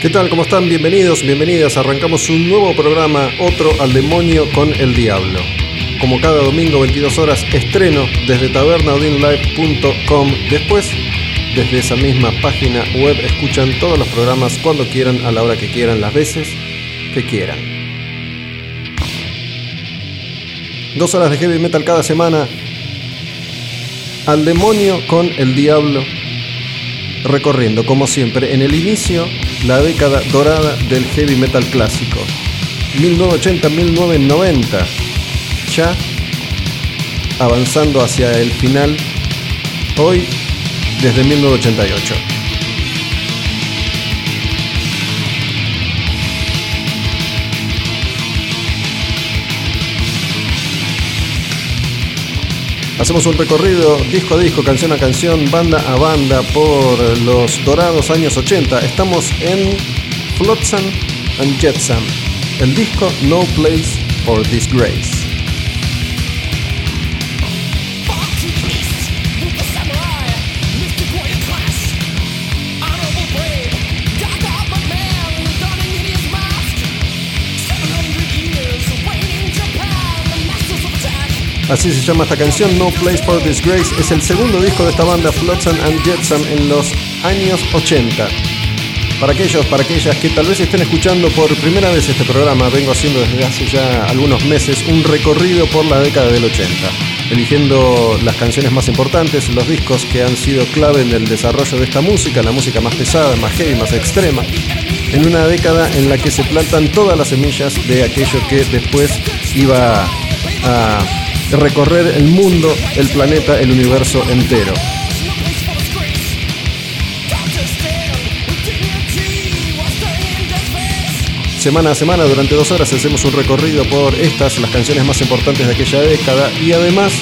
¿Qué tal? ¿Cómo están? Bienvenidos, bienvenidas. Arrancamos un nuevo programa, otro al demonio con el diablo. Como cada domingo, 22 horas, estreno desde tabernaudinlive.com. Después, desde esa misma página web, escuchan todos los programas cuando quieran, a la hora que quieran, las veces que quieran. Dos horas de heavy metal cada semana. Al demonio con el diablo recorriendo, como siempre, en el inicio la década dorada del heavy metal clásico. 1980-1990, ya avanzando hacia el final, hoy desde 1988. Hacemos un recorrido disco a disco, canción a canción, banda a banda por los dorados años 80. Estamos en Flotsam and Jetsam, el disco No Place for Disgrace. Así se llama esta canción, No Place for Disgrace. Es el segundo disco de esta banda, Flotsam and Jetsam, en los años 80. Para aquellos, para aquellas que tal vez estén escuchando por primera vez este programa, vengo haciendo desde hace ya algunos meses un recorrido por la década del 80, eligiendo las canciones más importantes, los discos que han sido clave en el desarrollo de esta música, la música más pesada, más heavy, más extrema, en una década en la que se plantan todas las semillas de aquello que después iba a recorrer el mundo, el planeta, el universo entero. Semana a semana, durante dos horas, hacemos un recorrido por estas, las canciones más importantes de aquella década y además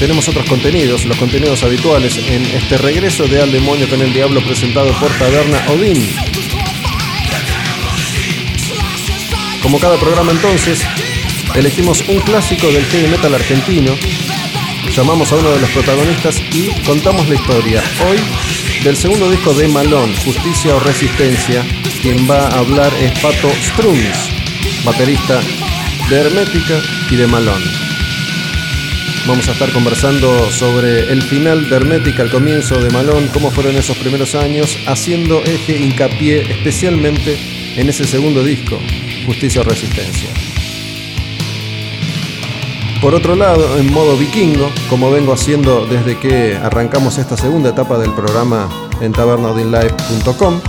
tenemos otros contenidos, los contenidos habituales en este regreso de Al Demonio con el Diablo presentado por Taberna Odin. Como cada programa entonces, elegimos un clásico del heavy metal argentino, llamamos a uno de los protagonistas y contamos la historia. Hoy del segundo disco de Malón, Justicia o Resistencia, quien va a hablar es Pato Strunz, baterista de Hermética y de Malón. Vamos a estar conversando sobre el final de Hermética, el comienzo de Malón, cómo fueron esos primeros años, haciendo eje, hincapié especialmente en ese segundo disco, Justicia o Resistencia. Por otro lado, en modo vikingo, como vengo haciendo desde que arrancamos esta segunda etapa del programa en tabernaudinlive.com,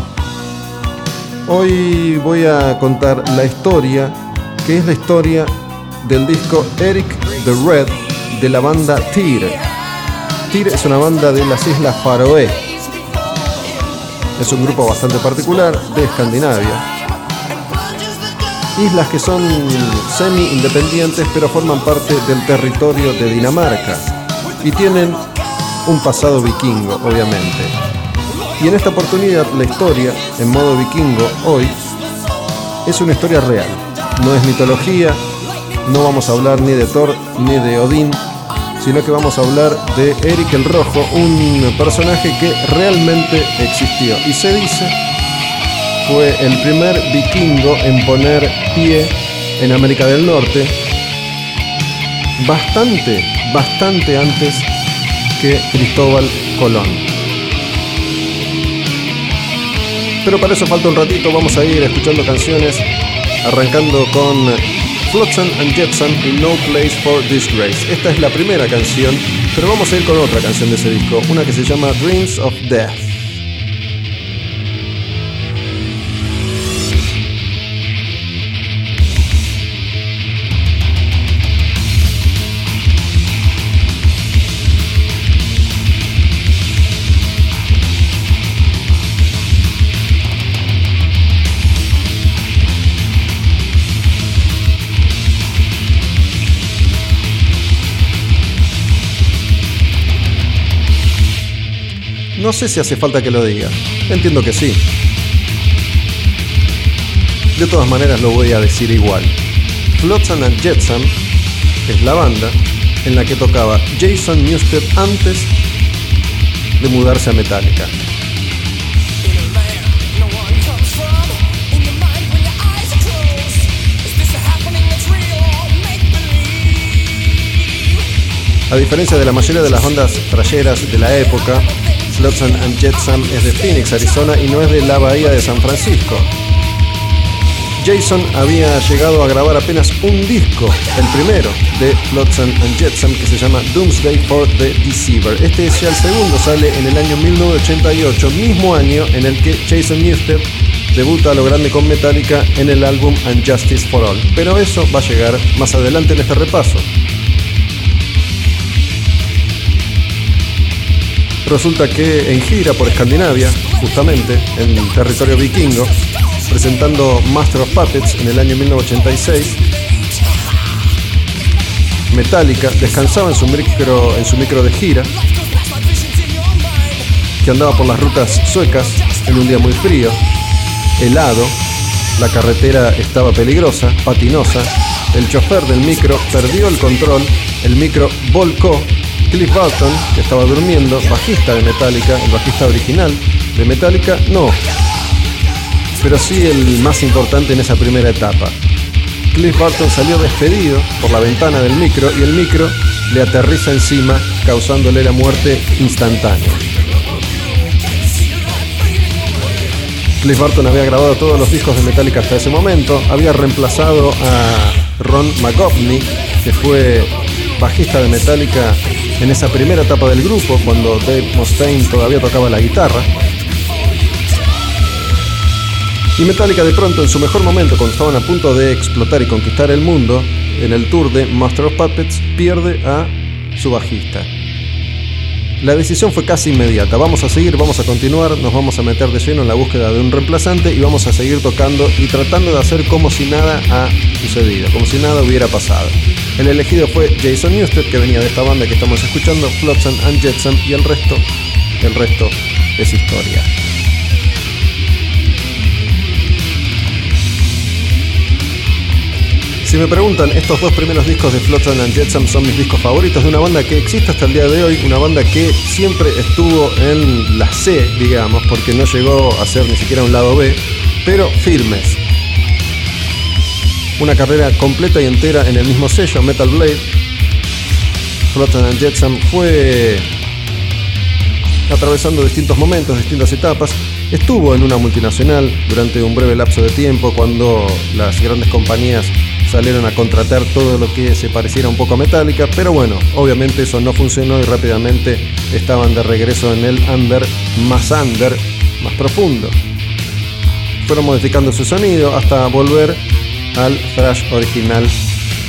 hoy voy a contar la historia, que es la historia del disco Eric the Red de la banda Tyr. Tyr es una banda de las Islas Faroe. Es un grupo bastante particular de Escandinavia islas que son semi-independientes pero forman parte del territorio de Dinamarca y tienen un pasado vikingo, obviamente. Y en esta oportunidad la historia, en modo vikingo, hoy, es una historia real. No es mitología, no vamos a hablar ni de Thor ni de Odín, sino que vamos a hablar de Eric el Rojo, un personaje que realmente existió. Y se dice fue el primer vikingo en poner pie en América del Norte, bastante, bastante antes que Cristóbal Colón. Pero para eso falta un ratito, vamos a ir escuchando canciones, arrancando con Flotsam and Jetsam y No Place for Disgrace. Esta es la primera canción, pero vamos a ir con otra canción de ese disco, una que se llama Dreams of Death. No sé si hace falta que lo diga. Entiendo que sí. De todas maneras lo voy a decir igual. Flotsam and Jetsam es la banda en la que tocaba Jason Newsted antes de mudarse a Metallica. A diferencia de la mayoría de las bandas trayeras de la época, Flotsam and Jetsam es de Phoenix, Arizona y no es de la bahía de San Francisco. Jason había llegado a grabar apenas un disco, el primero de Flotsam and Jetsam, que se llama Doomsday for the Deceiver. Este es ya el segundo, sale en el año 1988, mismo año en el que Jason Newsted debuta a lo grande con Metallica en el álbum Unjustice for All. Pero eso va a llegar más adelante en este repaso. Resulta que en gira por Escandinavia, justamente en territorio vikingo, presentando Master of Puppets en el año 1986, Metallica descansaba en su micro, en su micro de gira, que andaba por las rutas suecas en un día muy frío, helado, la carretera estaba peligrosa, patinosa, el chofer del micro perdió el control, el micro volcó Cliff Burton, que estaba durmiendo, bajista de Metallica, el bajista original de Metallica, no. Pero sí el más importante en esa primera etapa. Cliff Burton salió despedido por la ventana del micro y el micro le aterriza encima, causándole la muerte instantánea. Cliff Burton había grabado todos los discos de Metallica hasta ese momento, había reemplazado a Ron McGovney, que fue bajista de Metallica en esa primera etapa del grupo, cuando Dave Mustaine todavía tocaba la guitarra. Y Metallica de pronto, en su mejor momento, cuando estaban a punto de explotar y conquistar el mundo, en el tour de Master of Puppets, pierde a su bajista. La decisión fue casi inmediata. Vamos a seguir, vamos a continuar, nos vamos a meter de lleno en la búsqueda de un reemplazante y vamos a seguir tocando y tratando de hacer como si nada ha sucedido, como si nada hubiera pasado. El elegido fue Jason Newsted, que venía de esta banda que estamos escuchando, Flotsam and Jetsam, y el resto, el resto es historia. Si me preguntan, estos dos primeros discos de Flotsam and Jetsam son mis discos favoritos de una banda que existe hasta el día de hoy, una banda que siempre estuvo en la C, digamos, porque no llegó a ser ni siquiera un lado B, pero firmes. Una carrera completa y entera en el mismo sello, Metal Blade. Flotsam and Jetsam fue atravesando distintos momentos, distintas etapas. Estuvo en una multinacional durante un breve lapso de tiempo cuando las grandes compañías salieron a contratar todo lo que se pareciera un poco a Metallica, pero bueno, obviamente eso no funcionó y rápidamente estaban de regreso en el under más under, más profundo. Fueron modificando su sonido hasta volver al thrash original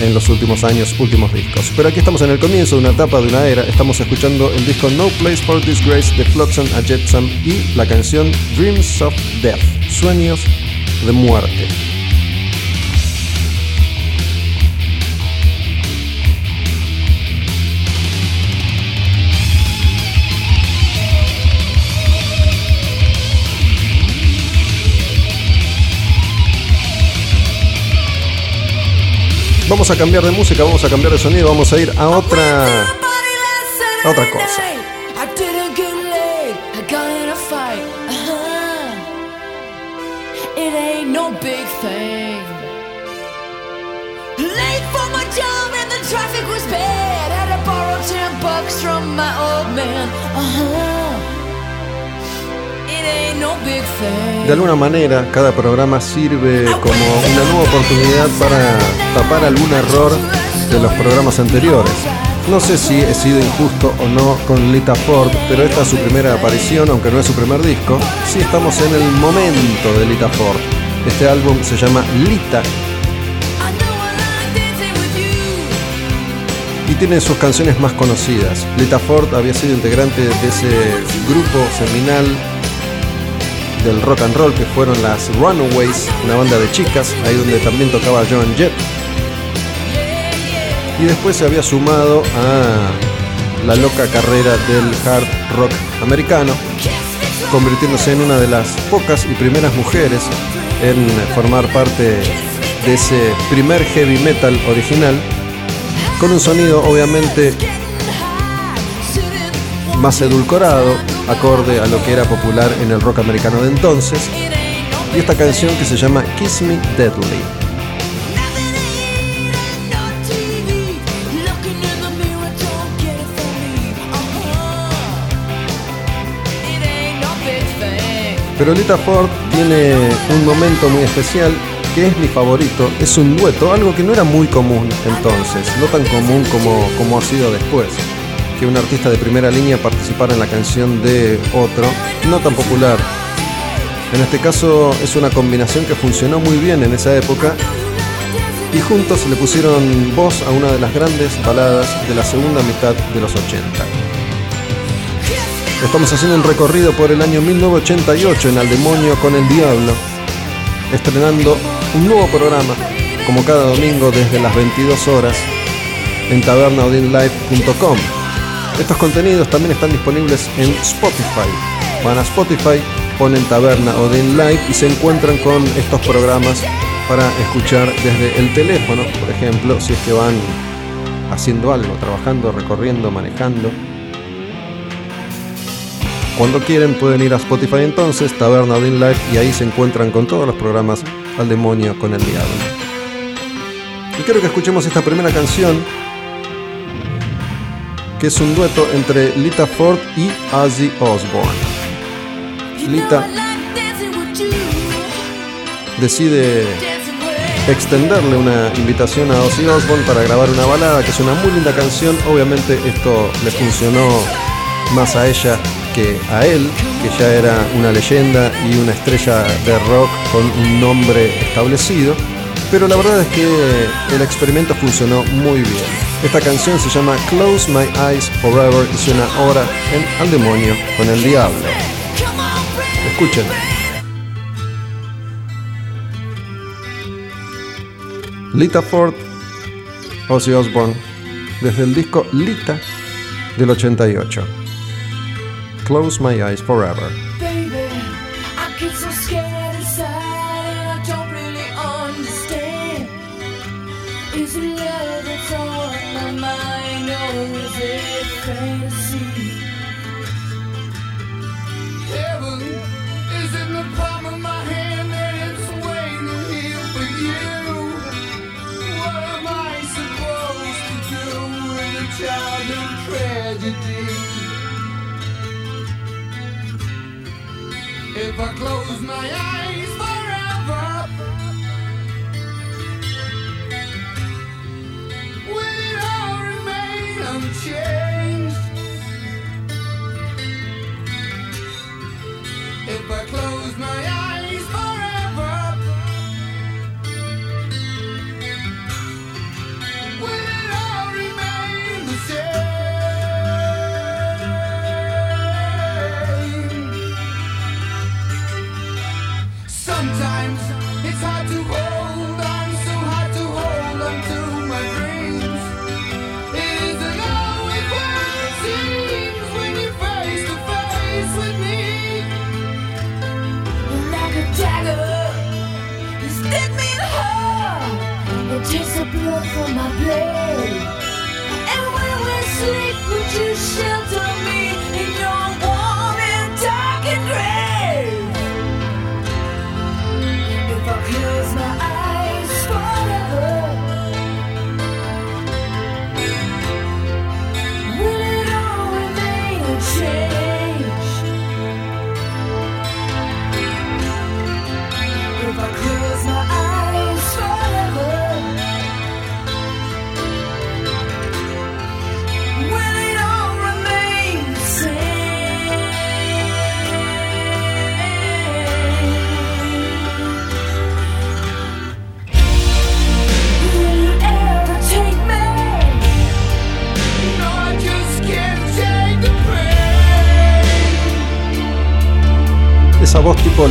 en los últimos años, últimos discos. Pero aquí estamos en el comienzo de una etapa, de una era. Estamos escuchando el disco No Place for Disgrace de Flotsam a Jetsam y la canción Dreams of Death, Sueños de Muerte. Vamos a cambiar de música, vamos a cambiar de sonido, vamos a ir a otra a otra cosa. Traffic was bad. Had to borrow ten bucks from my old man. Uh-huh. De alguna manera, cada programa sirve como una nueva oportunidad para tapar algún error de los programas anteriores. No sé si he sido injusto o no con Lita Ford, pero esta es su primera aparición, aunque no es su primer disco. Sí estamos en el momento de Lita Ford. Este álbum se llama Lita y tiene sus canciones más conocidas. Lita Ford había sido integrante de ese grupo seminal del rock and roll que fueron las Runaways, una banda de chicas, ahí donde también tocaba John Jett. Y después se había sumado a la loca carrera del hard rock americano, convirtiéndose en una de las pocas y primeras mujeres en formar parte de ese primer heavy metal original, con un sonido obviamente más edulcorado, acorde a lo que era popular en el rock americano de entonces, y esta canción que se llama Kiss Me Deadly. Pero Lita Ford tiene un momento muy especial que es mi favorito. Es un dueto, algo que no era muy común entonces, no tan común como, como ha sido después que un artista de primera línea participara en la canción de otro, no tan popular. En este caso es una combinación que funcionó muy bien en esa época y juntos le pusieron voz a una de las grandes baladas de la segunda mitad de los 80. Estamos haciendo un recorrido por el año 1988 en Al Demonio con el Diablo, estrenando un nuevo programa, como cada domingo desde las 22 horas, en tabernaudinlive.com. Estos contenidos también están disponibles en Spotify. Van a Spotify, ponen Taberna o Den Live y se encuentran con estos programas para escuchar desde el teléfono, por ejemplo, si es que van haciendo algo, trabajando, recorriendo, manejando. Cuando quieren pueden ir a Spotify entonces, Taberna o Live, y ahí se encuentran con todos los programas al demonio con el diablo. Y quiero que escuchemos esta primera canción que es un dueto entre Lita Ford y Ozzy Osbourne. Lita decide extenderle una invitación a Ozzy Osbourne para grabar una balada, que es una muy linda canción. Obviamente esto le funcionó más a ella que a él, que ya era una leyenda y una estrella de rock con un nombre establecido. Pero la verdad es que el experimento funcionó muy bien. Esta canción se llama Close My Eyes Forever y suena ahora en Al Demonio con el Diablo. Escuchen. Lita Ford, Ozzy Osbourne, desde el disco Lita del 88. Close My Eyes Forever. If I close my eyes forever, will it all remain unchanged? If I close my eyes blood from my blade. And when we sleep, would you shelter?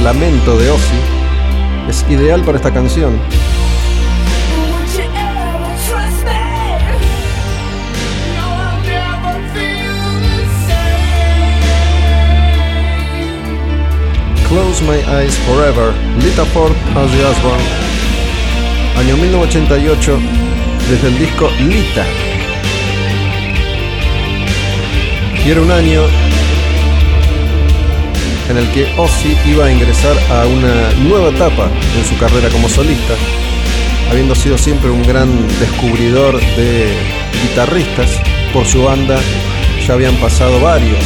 Lamento de Ozzy es ideal para esta canción. Close My Eyes Forever, Lita Ford, Ozzy Osbourne. Año 1988, desde el disco Lita. Era un año en el que Ozzy iba a ingresar a una nueva etapa en su carrera como solista, habiendo sido siempre un gran descubridor de guitarristas. Por su banda ya habían pasado varios.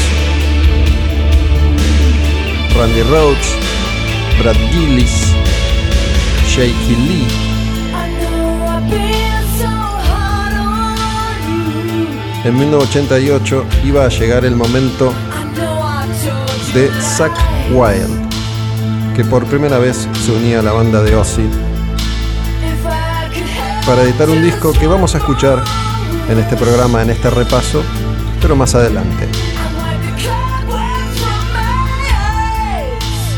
Randy Rhodes, Brad Gillis, Shaky Lee. En 1988 iba a llegar el momento de Zack Wild, que por primera vez se unía a la banda de Ozzy para editar un disco que vamos a escuchar en este programa, en este repaso, pero más adelante.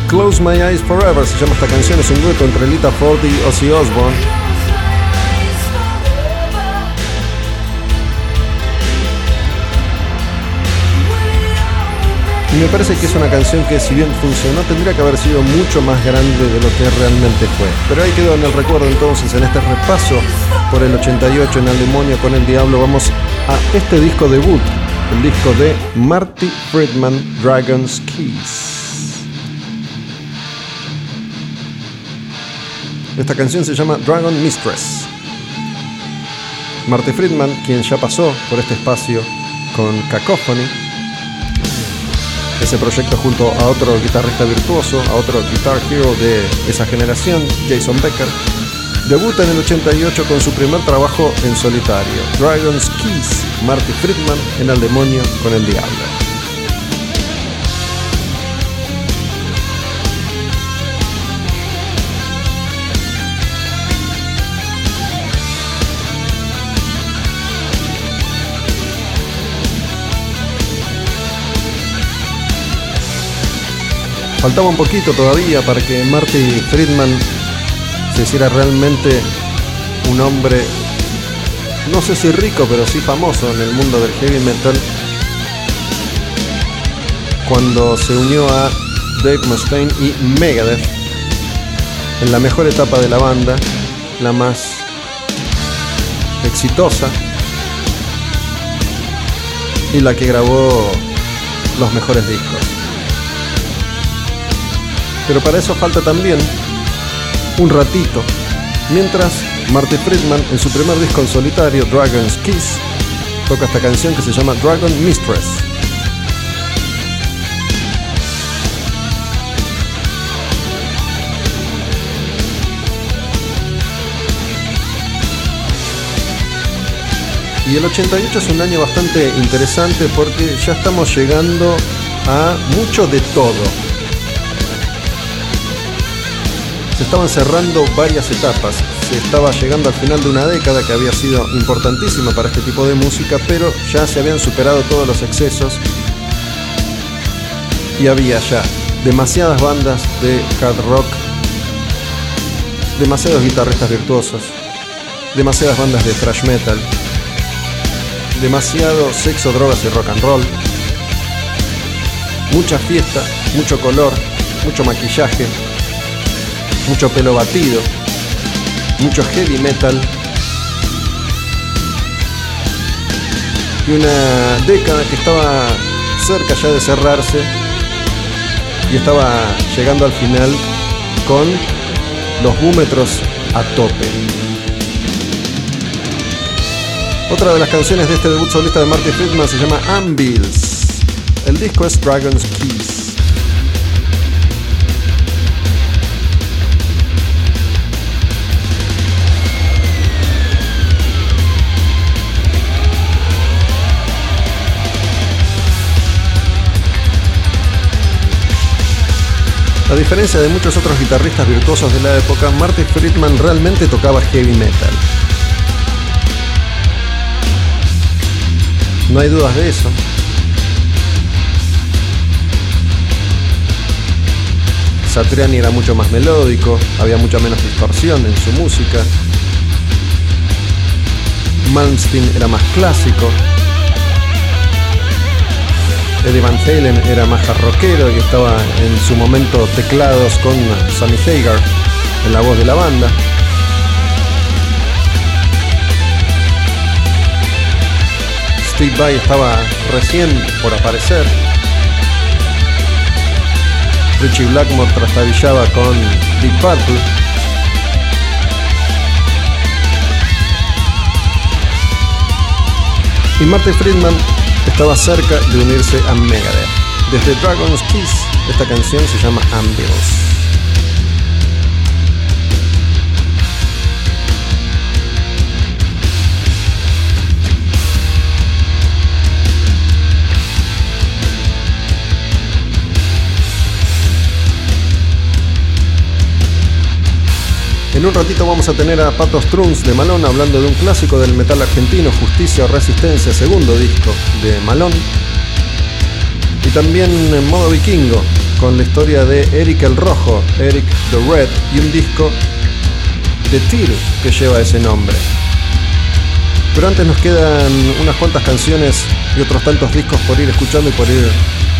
Close My Eyes Forever se llama esta canción, es un dueto entre Lita Ford y Ozzy Osbourne Y me parece que es una canción que si bien funcionó tendría que haber sido mucho más grande de lo que realmente fue. Pero ahí quedó en el recuerdo entonces, en este repaso por el 88 en El Demonio con el Diablo, vamos a este disco debut, el disco de Marty Friedman, Dragon's Keys. Esta canción se llama Dragon Mistress. Marty Friedman, quien ya pasó por este espacio con Cacophony, ese proyecto junto a otro guitarrista virtuoso, a otro guitar hero de esa generación, Jason Becker. Debuta en el 88 con su primer trabajo en solitario, Dragon's Keys, Marty Friedman en El Demonio con el Diablo. Faltaba un poquito todavía para que Marty Friedman se hiciera realmente un hombre, no sé si rico, pero sí famoso en el mundo del heavy metal, cuando se unió a Dave Mustaine y Megadeth en la mejor etapa de la banda, la más exitosa y la que grabó los mejores discos. Pero para eso falta también un ratito. Mientras Marty Friedman en su primer disco en solitario, Dragon's Kiss, toca esta canción que se llama Dragon Mistress. Y el 88 es un año bastante interesante porque ya estamos llegando a mucho de todo estaban cerrando varias etapas. Se estaba llegando al final de una década que había sido importantísima para este tipo de música, pero ya se habían superado todos los excesos. Y había ya demasiadas bandas de hard rock, demasiados guitarristas virtuosos, demasiadas bandas de thrash metal, demasiado sexo, drogas y rock and roll, mucha fiesta, mucho color, mucho maquillaje, mucho pelo batido, mucho heavy metal y una década que estaba cerca ya de cerrarse y estaba llegando al final con los búmetros a tope. Otra de las canciones de este debut solista de Marty Friedman se llama Ambils. El disco es Dragon's Keys. A diferencia de muchos otros guitarristas virtuosos de la época, Marty Friedman realmente tocaba heavy metal. No hay dudas de eso. Satriani era mucho más melódico, había mucha menos distorsión en su música. Malmsteen era más clásico, Eddie Van Halen era más rockero y estaba en su momento teclados con Sammy Hagar en la voz de la banda. Steve Vai estaba recién por aparecer. Richie Blackmore trastabillaba con Deep Purple. Y Marty Friedman estaba cerca de unirse a Megadeth. Desde Dragon's Kiss, esta canción se llama Ambulance. En un ratito vamos a tener a Pato Strunz de Malón hablando de un clásico del metal argentino, Justicia o Resistencia, segundo disco de Malón. Y también en modo vikingo, con la historia de Eric el Rojo, Eric the Red, y un disco de Tyr que lleva ese nombre. Pero antes nos quedan unas cuantas canciones y otros tantos discos por ir escuchando y por ir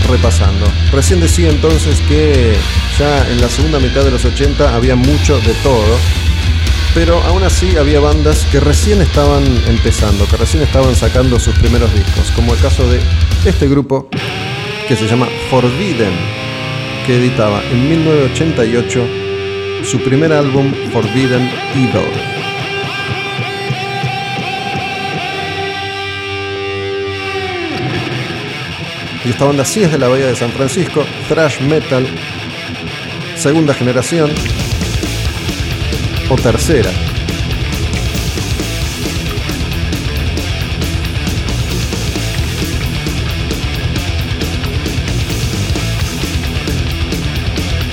repasando. Recién decía entonces que ya en la segunda mitad de los 80 había mucho de todo, pero aún así había bandas que recién estaban empezando, que recién estaban sacando sus primeros discos, como el caso de este grupo que se llama Forbidden, que editaba en 1988 su primer álbum Forbidden Evil. Y esta banda sí es de la Bahía de San Francisco, thrash metal, segunda generación o tercera.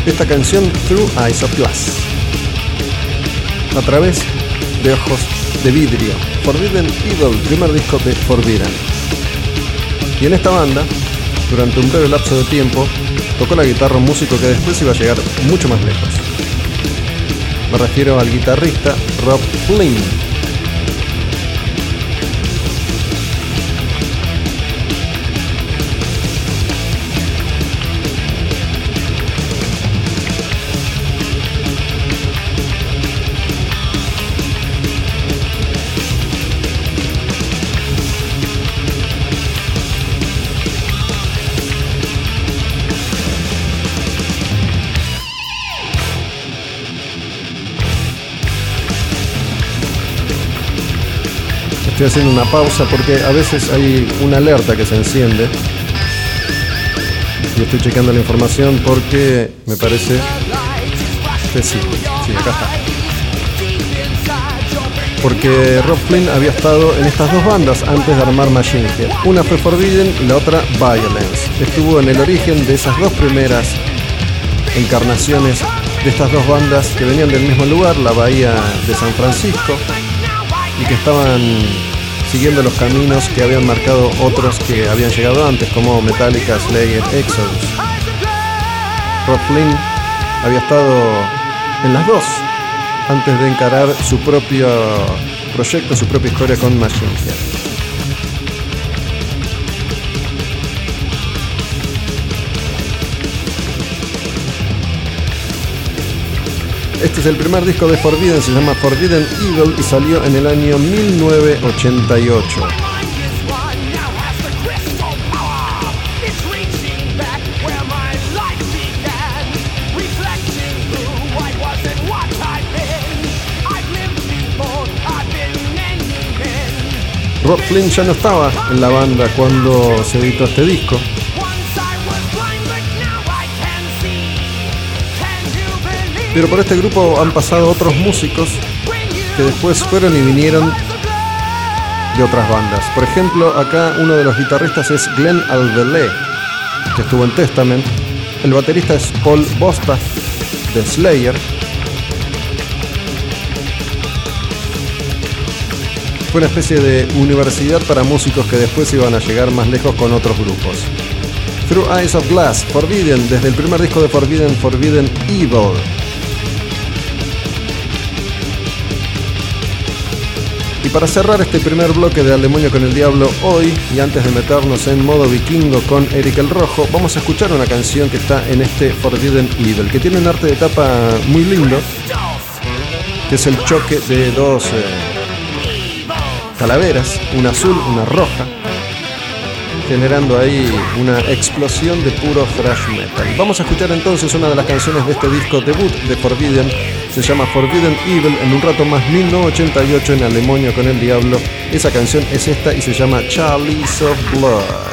Esta canción Through Eyes of Glass. A través de ojos de vidrio. Forbidden Evil, primer disco de Forbidden. Y en esta banda durante un breve lapso de tiempo, tocó la guitarra un músico que después iba a llegar mucho más lejos. Me refiero al guitarrista Rob Flynn, Estoy haciendo una pausa porque a veces hay una alerta que se enciende. Y estoy checando la información porque me parece que sí. Acá está. Porque Rob Flynn había estado en estas dos bandas antes de armar Machine Head. Una fue Forbidden y la otra Violence. Estuvo en el origen de esas dos primeras encarnaciones de estas dos bandas que venían del mismo lugar, la Bahía de San Francisco, y que estaban siguiendo los caminos que habían marcado otros que habían llegado antes, como Metallica, Slayer, Exodus. Rob había estado en las dos antes de encarar su propio proyecto, su propia historia con Machine Head. Este es el primer disco de Forbidden, se llama Forbidden Eagle y salió en el año 1988. Rob Flynn ya no estaba en la banda cuando se editó este disco, Pero por este grupo han pasado otros músicos que después fueron y vinieron de otras bandas. Por ejemplo, acá uno de los guitarristas es Glenn Alvelet, que estuvo en Testament. El baterista es Paul Bosta, de Slayer. Fue una especie de universidad para músicos que después iban a llegar más lejos con otros grupos. Through Eyes of Glass, Forbidden, desde el primer disco de Forbidden, Forbidden Evil. Para cerrar este primer bloque de Al Demonio con el Diablo hoy, y antes de meternos en modo vikingo con Eric el Rojo, vamos a escuchar una canción que está en este Forbidden Evil, que tiene un arte de tapa muy lindo, que es el choque de dos eh, calaveras, una azul, una roja, generando ahí una explosión de puro thrash metal. Vamos a escuchar entonces una de las canciones de este disco debut de Forbidden, se llama Forbidden Evil, en un rato más 1988 en Alemonio con el Diablo. Esa canción es esta y se llama Charlie's of Blood.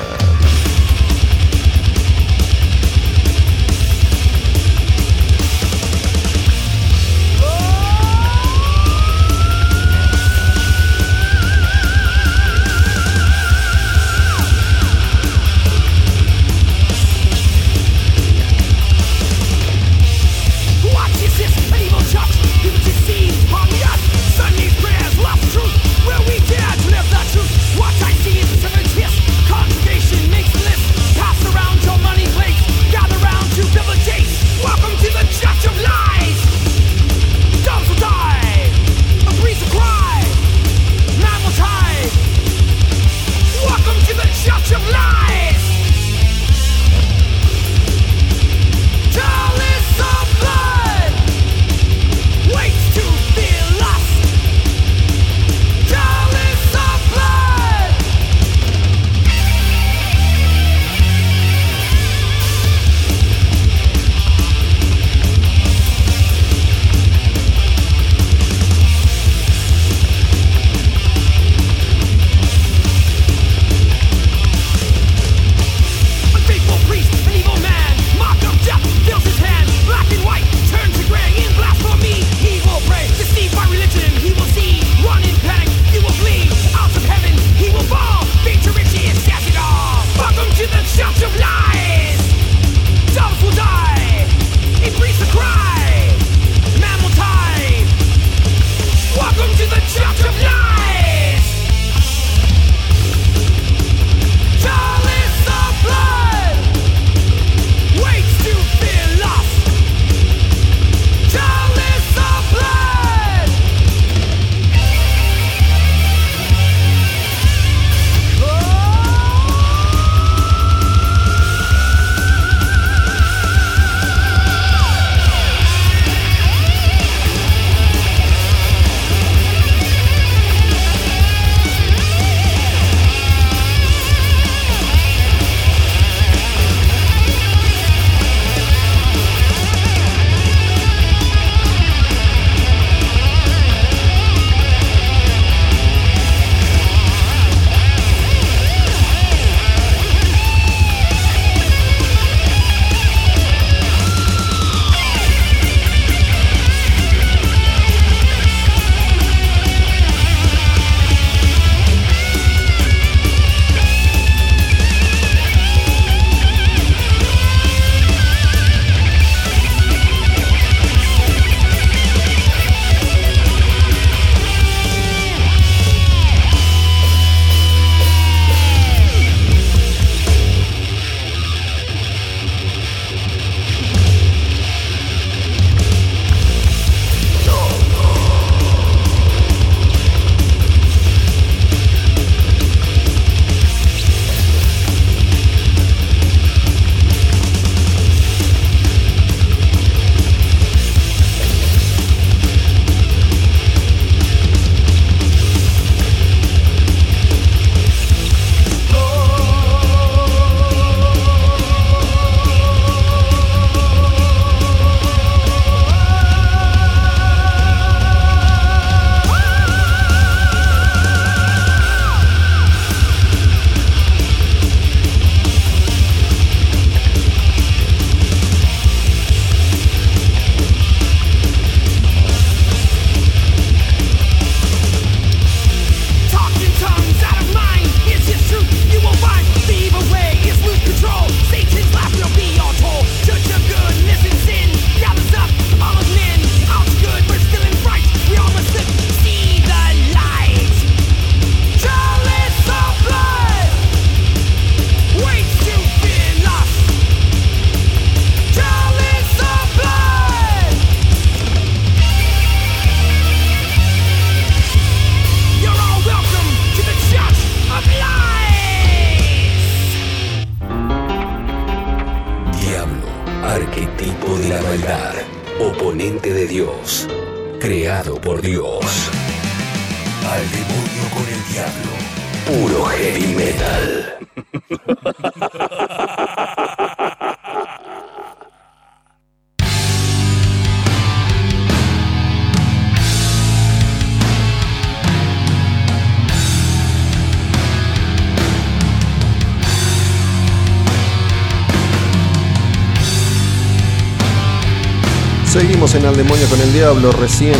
Con el Diablo. Recién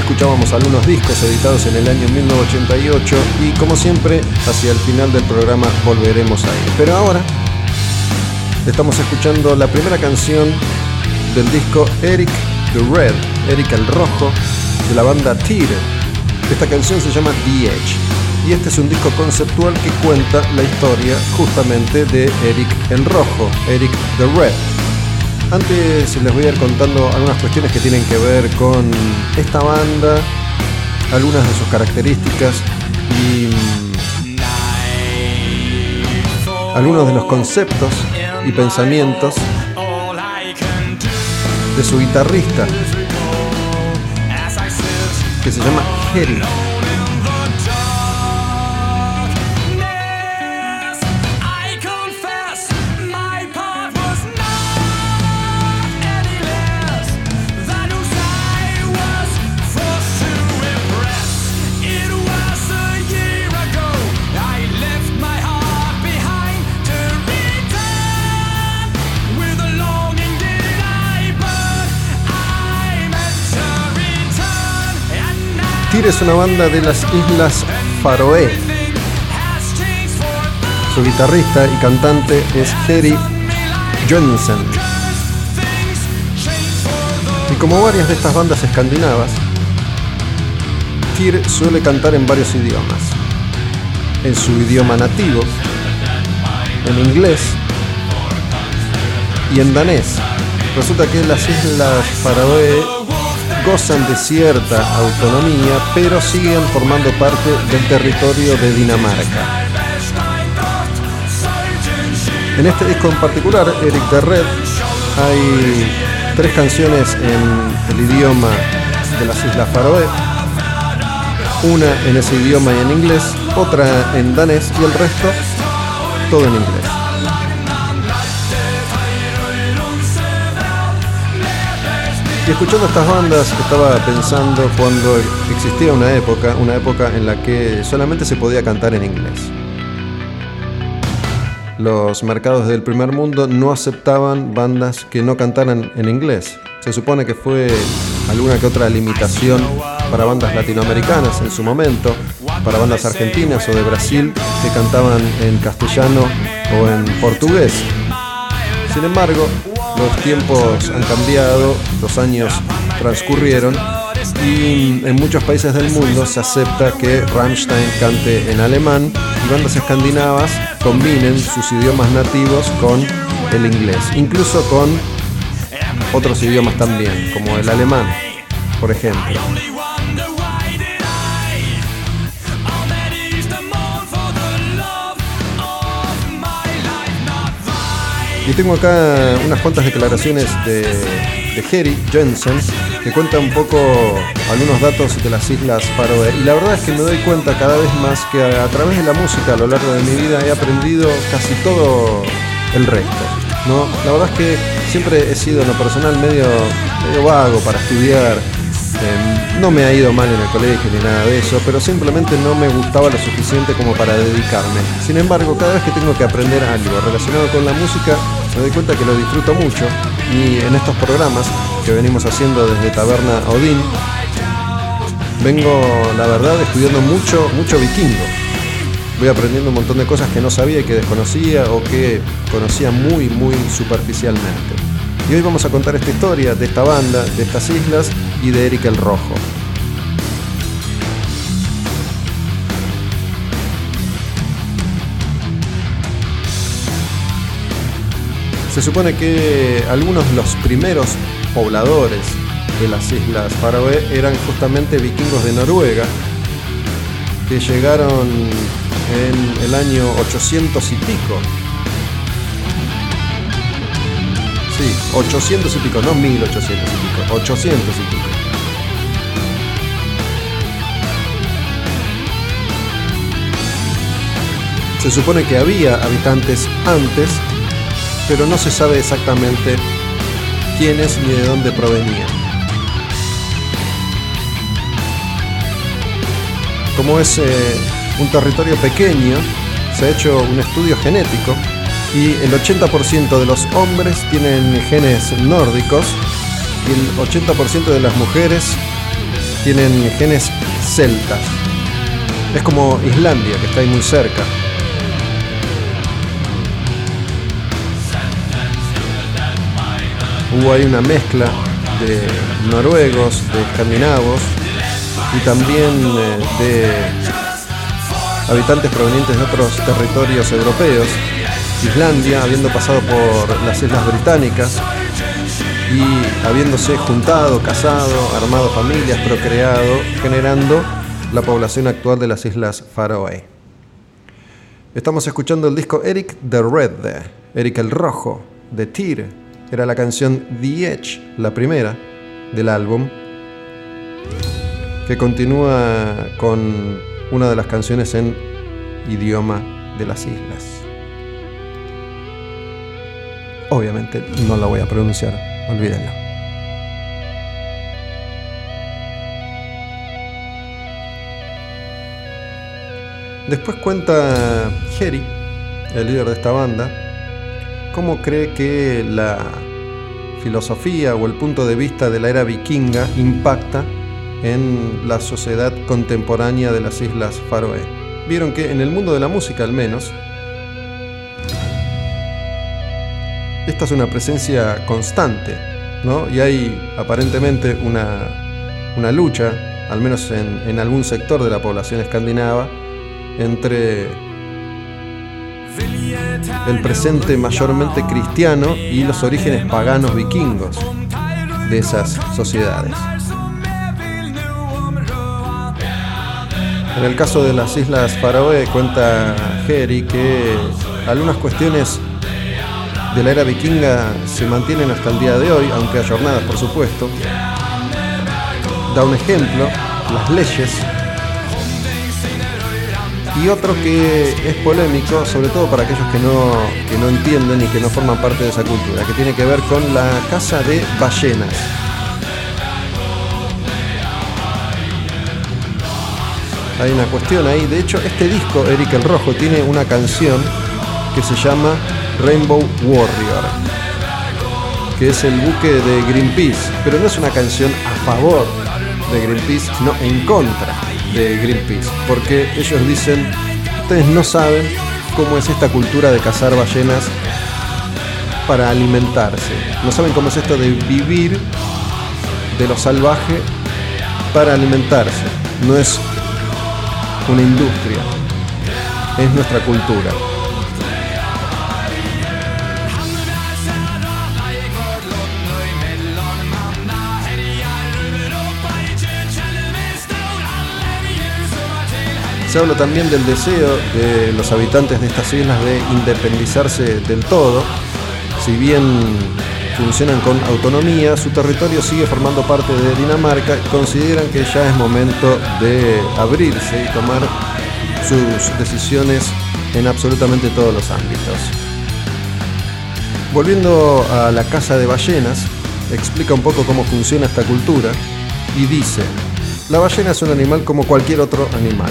escuchábamos algunos discos editados en el año 1988 y como siempre, hacia el final del programa volveremos a ir. Pero ahora estamos escuchando la primera canción del disco Eric the Red, Eric el Rojo, de la banda Tyr. Esta canción se llama The Edge y este es un disco conceptual que cuenta la historia justamente de Eric el Rojo, Eric the Red. Antes les voy a ir contando algunas cuestiones que tienen que ver con esta banda, algunas de sus características y mm, algunos de los conceptos y pensamientos de su guitarrista, que se llama Jerry. Tyr es una banda de las Islas Faroe. Su guitarrista y cantante es Jerry Johnson. Y como varias de estas bandas escandinavas, Tyr suele cantar en varios idiomas. En su idioma nativo, en inglés y en danés. Resulta que las Islas Faroe gozan de cierta autonomía, pero siguen formando parte del territorio de Dinamarca. En este disco en particular, Eric the Red, hay tres canciones en el idioma de las Islas Faroe, una en ese idioma y en inglés, otra en danés y el resto todo en inglés. Y escuchando estas bandas estaba pensando cuando existía una época, una época en la que solamente se podía cantar en inglés. Los mercados del primer mundo no aceptaban bandas que no cantaran en inglés. Se supone que fue alguna que otra limitación para bandas latinoamericanas en su momento, para bandas argentinas o de Brasil que cantaban en castellano o en portugués. Sin embargo, los tiempos han cambiado, los años transcurrieron y en muchos países del mundo se acepta que Rammstein cante en alemán y bandas escandinavas combinen sus idiomas nativos con el inglés, incluso con otros idiomas también, como el alemán, por ejemplo. Y tengo acá unas cuantas declaraciones de, de Jerry Jensen que cuenta un poco algunos datos de las Islas Faroe. Y la verdad es que me doy cuenta cada vez más que a, través de la música a lo largo de mi vida he aprendido casi todo el resto. ¿no? La verdad es que siempre he sido en lo personal medio, medio vago para estudiar. Eh, no me ha ido mal en el colegio ni nada de eso, pero simplemente no me gustaba lo suficiente como para dedicarme. Sin embargo, cada vez que tengo que aprender algo relacionado con la música, me doy cuenta que lo disfruto mucho y en estos programas que venimos haciendo desde Taberna Odín, vengo, la verdad, estudiando mucho, mucho vikingo. Voy aprendiendo un montón de cosas que no sabía y que desconocía o que conocía muy, muy superficialmente. Y hoy vamos a contar esta historia de esta banda, de estas islas y de Eric el Rojo. Se supone que algunos de los primeros pobladores de las islas Faroe eran justamente vikingos de Noruega, que llegaron en el año 800 y pico. Sí, 800 y pico, no 1800 y pico, 800 y pico. Se supone que había habitantes antes, pero no se sabe exactamente quiénes ni de dónde provenían. Como es eh, un territorio pequeño, se ha hecho un estudio genético y el 80% de los hombres tienen genes nórdicos y el 80% de las mujeres tienen genes celtas. Es como Islandia, que está ahí muy cerca. Hubo ahí una mezcla de noruegos, de escandinavos y también eh, de habitantes provenientes de otros territorios europeos. Islandia, habiendo pasado por las islas británicas y habiéndose juntado, casado, armado familias, procreado, generando la población actual de las islas Faroe. Estamos escuchando el disco Eric the Red, Eric el Rojo, de Tyr, era la canción The Edge, la primera del álbum, que continúa con una de las canciones en idioma de las islas. Obviamente no la voy a pronunciar, olvídenlo. Después cuenta Jerry, el líder de esta banda, cómo cree que la filosofía o el punto de vista de la era vikinga impacta en la sociedad contemporánea de las Islas Faroe. Vieron que en el mundo de la música al menos, esta es una presencia constante, ¿no? Y hay aparentemente una, una lucha, al menos en, en algún sector de la población escandinava, entre el presente mayormente cristiano y los orígenes paganos vikingos de esas sociedades. En el caso de las Islas Faroe cuenta Jerry que algunas cuestiones de la era vikinga se mantienen hasta el día de hoy, aunque ayornadas por supuesto. Da un ejemplo, las leyes y otro que es polémico, sobre todo para aquellos que no, que no entienden y que no forman parte de esa cultura, que tiene que ver con la caza de ballenas. Hay una cuestión ahí, de hecho este disco, Eric el Rojo, tiene una canción que se llama Rainbow Warrior, que es el buque de Greenpeace, pero no es una canción a favor de Greenpeace, sino en contra de Greenpeace, porque ellos dicen, ustedes no saben cómo es esta cultura de cazar ballenas para alimentarse, no saben cómo es esto de vivir de lo salvaje para alimentarse, no es una industria, es nuestra cultura. Se habla también del deseo de los habitantes de estas islas de independizarse del todo. Si bien funcionan con autonomía, su territorio sigue formando parte de Dinamarca y consideran que ya es momento de abrirse y tomar sus decisiones en absolutamente todos los ámbitos. Volviendo a la casa de ballenas, explica un poco cómo funciona esta cultura y dice, la ballena es un animal como cualquier otro animal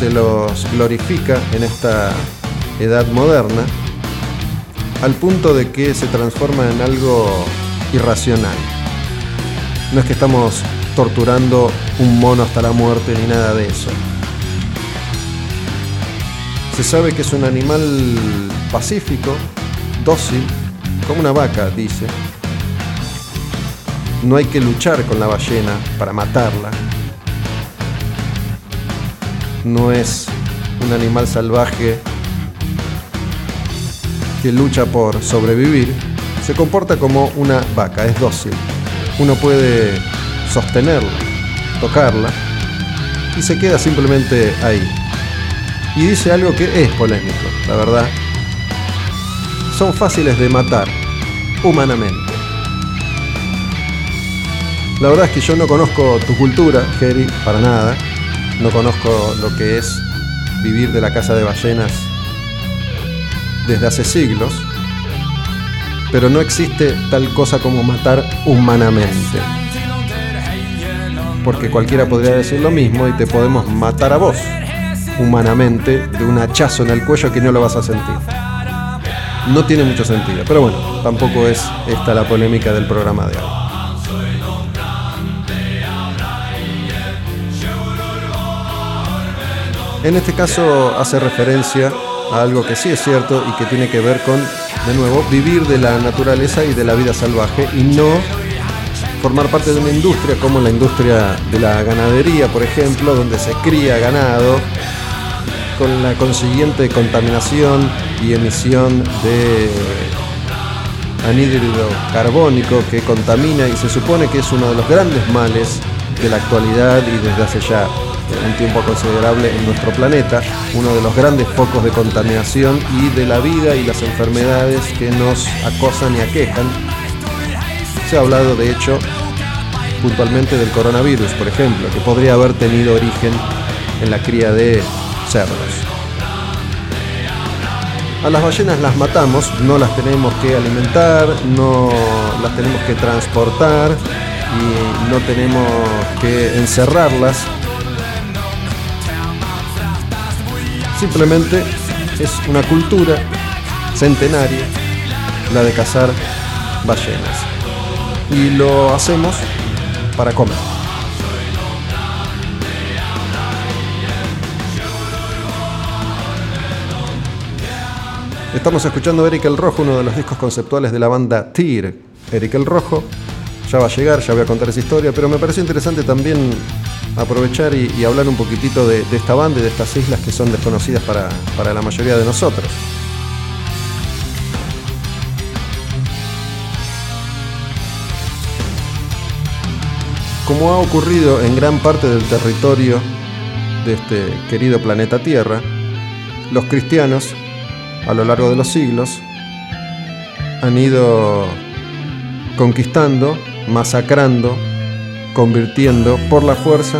se los glorifica en esta edad moderna al punto de que se transforma en algo irracional. No es que estamos torturando un mono hasta la muerte ni nada de eso. Se sabe que es un animal pacífico, dócil, como una vaca, dice. No hay que luchar con la ballena para matarla, no es un animal salvaje que lucha por sobrevivir, se comporta como una vaca, es dócil. Uno puede sostenerla, tocarla y se queda simplemente ahí. Y dice algo que es polémico, la verdad. Son fáciles de matar, humanamente. La verdad es que yo no conozco tu cultura, Jerry, para nada. No conozco lo que es vivir de la casa de ballenas desde hace siglos. Pero no existe tal cosa como matar humanamente. Porque cualquiera podría decir lo mismo y te podemos matar a vos humanamente de un hachazo en el cuello que no lo vas a sentir. No tiene mucho sentido, pero bueno, tampoco es esta la polémica del programa de hoy. En este caso hace referencia a algo que sí es cierto y que tiene que ver con, de nuevo, vivir de la naturaleza y de la vida salvaje y no formar parte de una industria como la industria de la ganadería, por ejemplo, donde se cría ganado con la consiguiente contaminación y emisión de anhídrido carbónico que contamina y se supone que es uno de los grandes males de la actualidad y desde hace ya un tiempo considerable en nuestro planeta, uno de los grandes focos de contaminación y de la vida y las enfermedades que nos acosan y aquejan. Se ha hablado de hecho puntualmente del coronavirus, por ejemplo, que podría haber tenido origen en la cría de cerdos. A las ballenas las matamos, no las tenemos que alimentar, no las tenemos que transportar y no tenemos que encerrarlas. Simplemente es una cultura centenaria la de cazar ballenas. Y lo hacemos para comer. Estamos escuchando Eric el Rojo, uno de los discos conceptuales de la banda Tyr. Eric el Rojo ya va a llegar, ya voy a contar esa historia, pero me pareció interesante también aprovechar y, hablar un poquitito de, esta banda y de estas islas que son desconocidas para, para la mayoría de nosotros. Como ha ocurrido en gran parte del territorio de este querido planeta Tierra, los cristianos a lo largo de los siglos han ido conquistando, masacrando, convirtiendo por la fuerza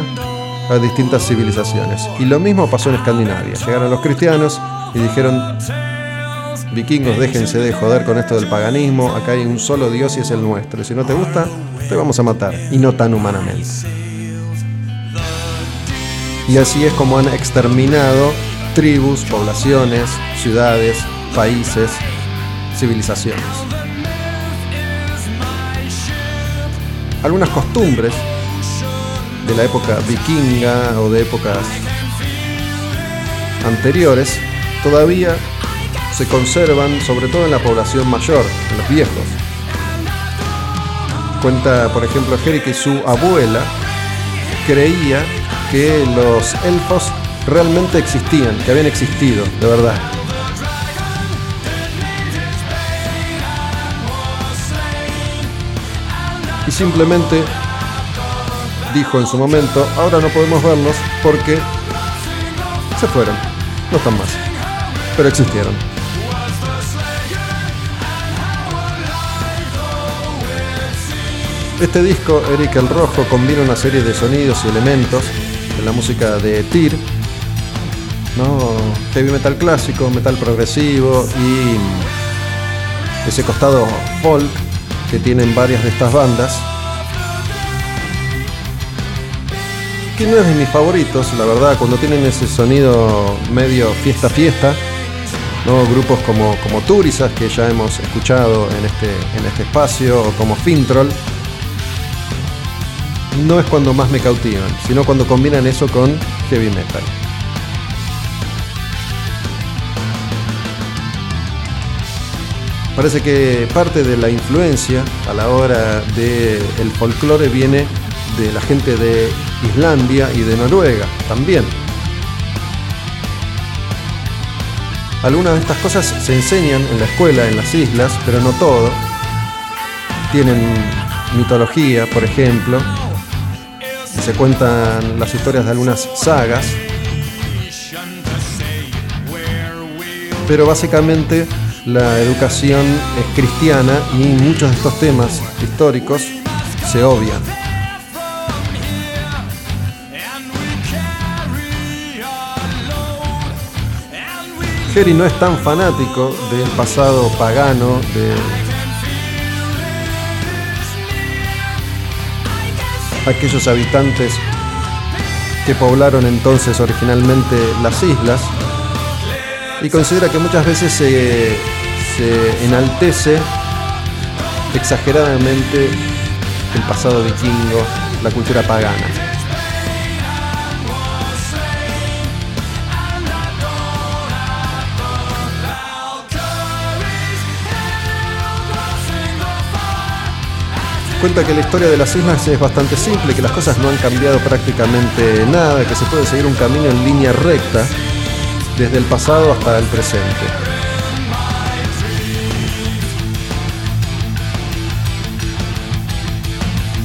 a distintas civilizaciones. Y lo mismo pasó en Escandinavia. Llegaron los cristianos y dijeron, vikingos, déjense de joder con esto del paganismo, acá hay un solo Dios y es el nuestro. Y si no te gusta, te vamos a matar. Y no tan humanamente. Y así es como han exterminado tribus, poblaciones, ciudades, países, civilizaciones. Algunas costumbres de la época vikinga o de épocas anteriores todavía se conservan, sobre todo en la población mayor, en los viejos. Cuenta, por ejemplo, Jerry que su abuela creía que los elfos realmente existían, que habían existido, de verdad. Y simplemente dijo en su momento, ahora no podemos verlos porque se fueron, no están más, pero existieron. Este disco, Eric el Rojo, combina una serie de sonidos y elementos de la música de Tyr, ¿no? heavy metal clásico, metal progresivo y ese costado folk que tienen varias de estas bandas. Que no es de mis favoritos, la verdad, cuando tienen ese sonido medio fiesta fiesta. ¿no? Grupos como, como Turisas, que ya hemos escuchado en este, en este espacio, o como Fintroll. No es cuando más me cautivan, sino cuando combinan eso con heavy metal. Parece que parte de la influencia a la hora del el folclore viene de la gente de Islandia y de Noruega también. Algunas de estas cosas se enseñan en la escuela, en las islas, pero no todo. Tienen mitología, por ejemplo, se cuentan las historias de algunas sagas, pero básicamente la educación es cristiana y muchos de estos temas históricos se obvian. Jerry no es tan fanático del pasado pagano, de aquellos habitantes que poblaron entonces originalmente las islas y considera que muchas veces se, enaltece exageradamente el pasado vikingo, la cultura pagana. Cuenta que la historia de las islas es bastante simple, que las cosas no han cambiado prácticamente nada, que se puede seguir un camino en línea recta desde el pasado hasta el presente.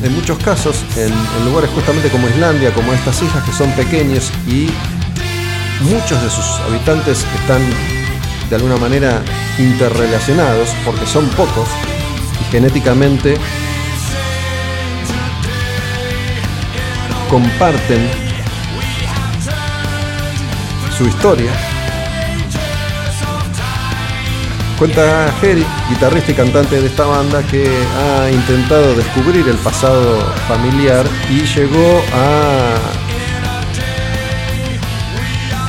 En muchos casos, en, lugares justamente como Islandia, como estas islas que son pequeñas y muchos de sus habitantes están de alguna manera interrelacionados porque son pocos y genéticamente comparten su historia. Cuenta Jerry, guitarrista y cantante de esta banda, que ha intentado descubrir el pasado familiar y llegó a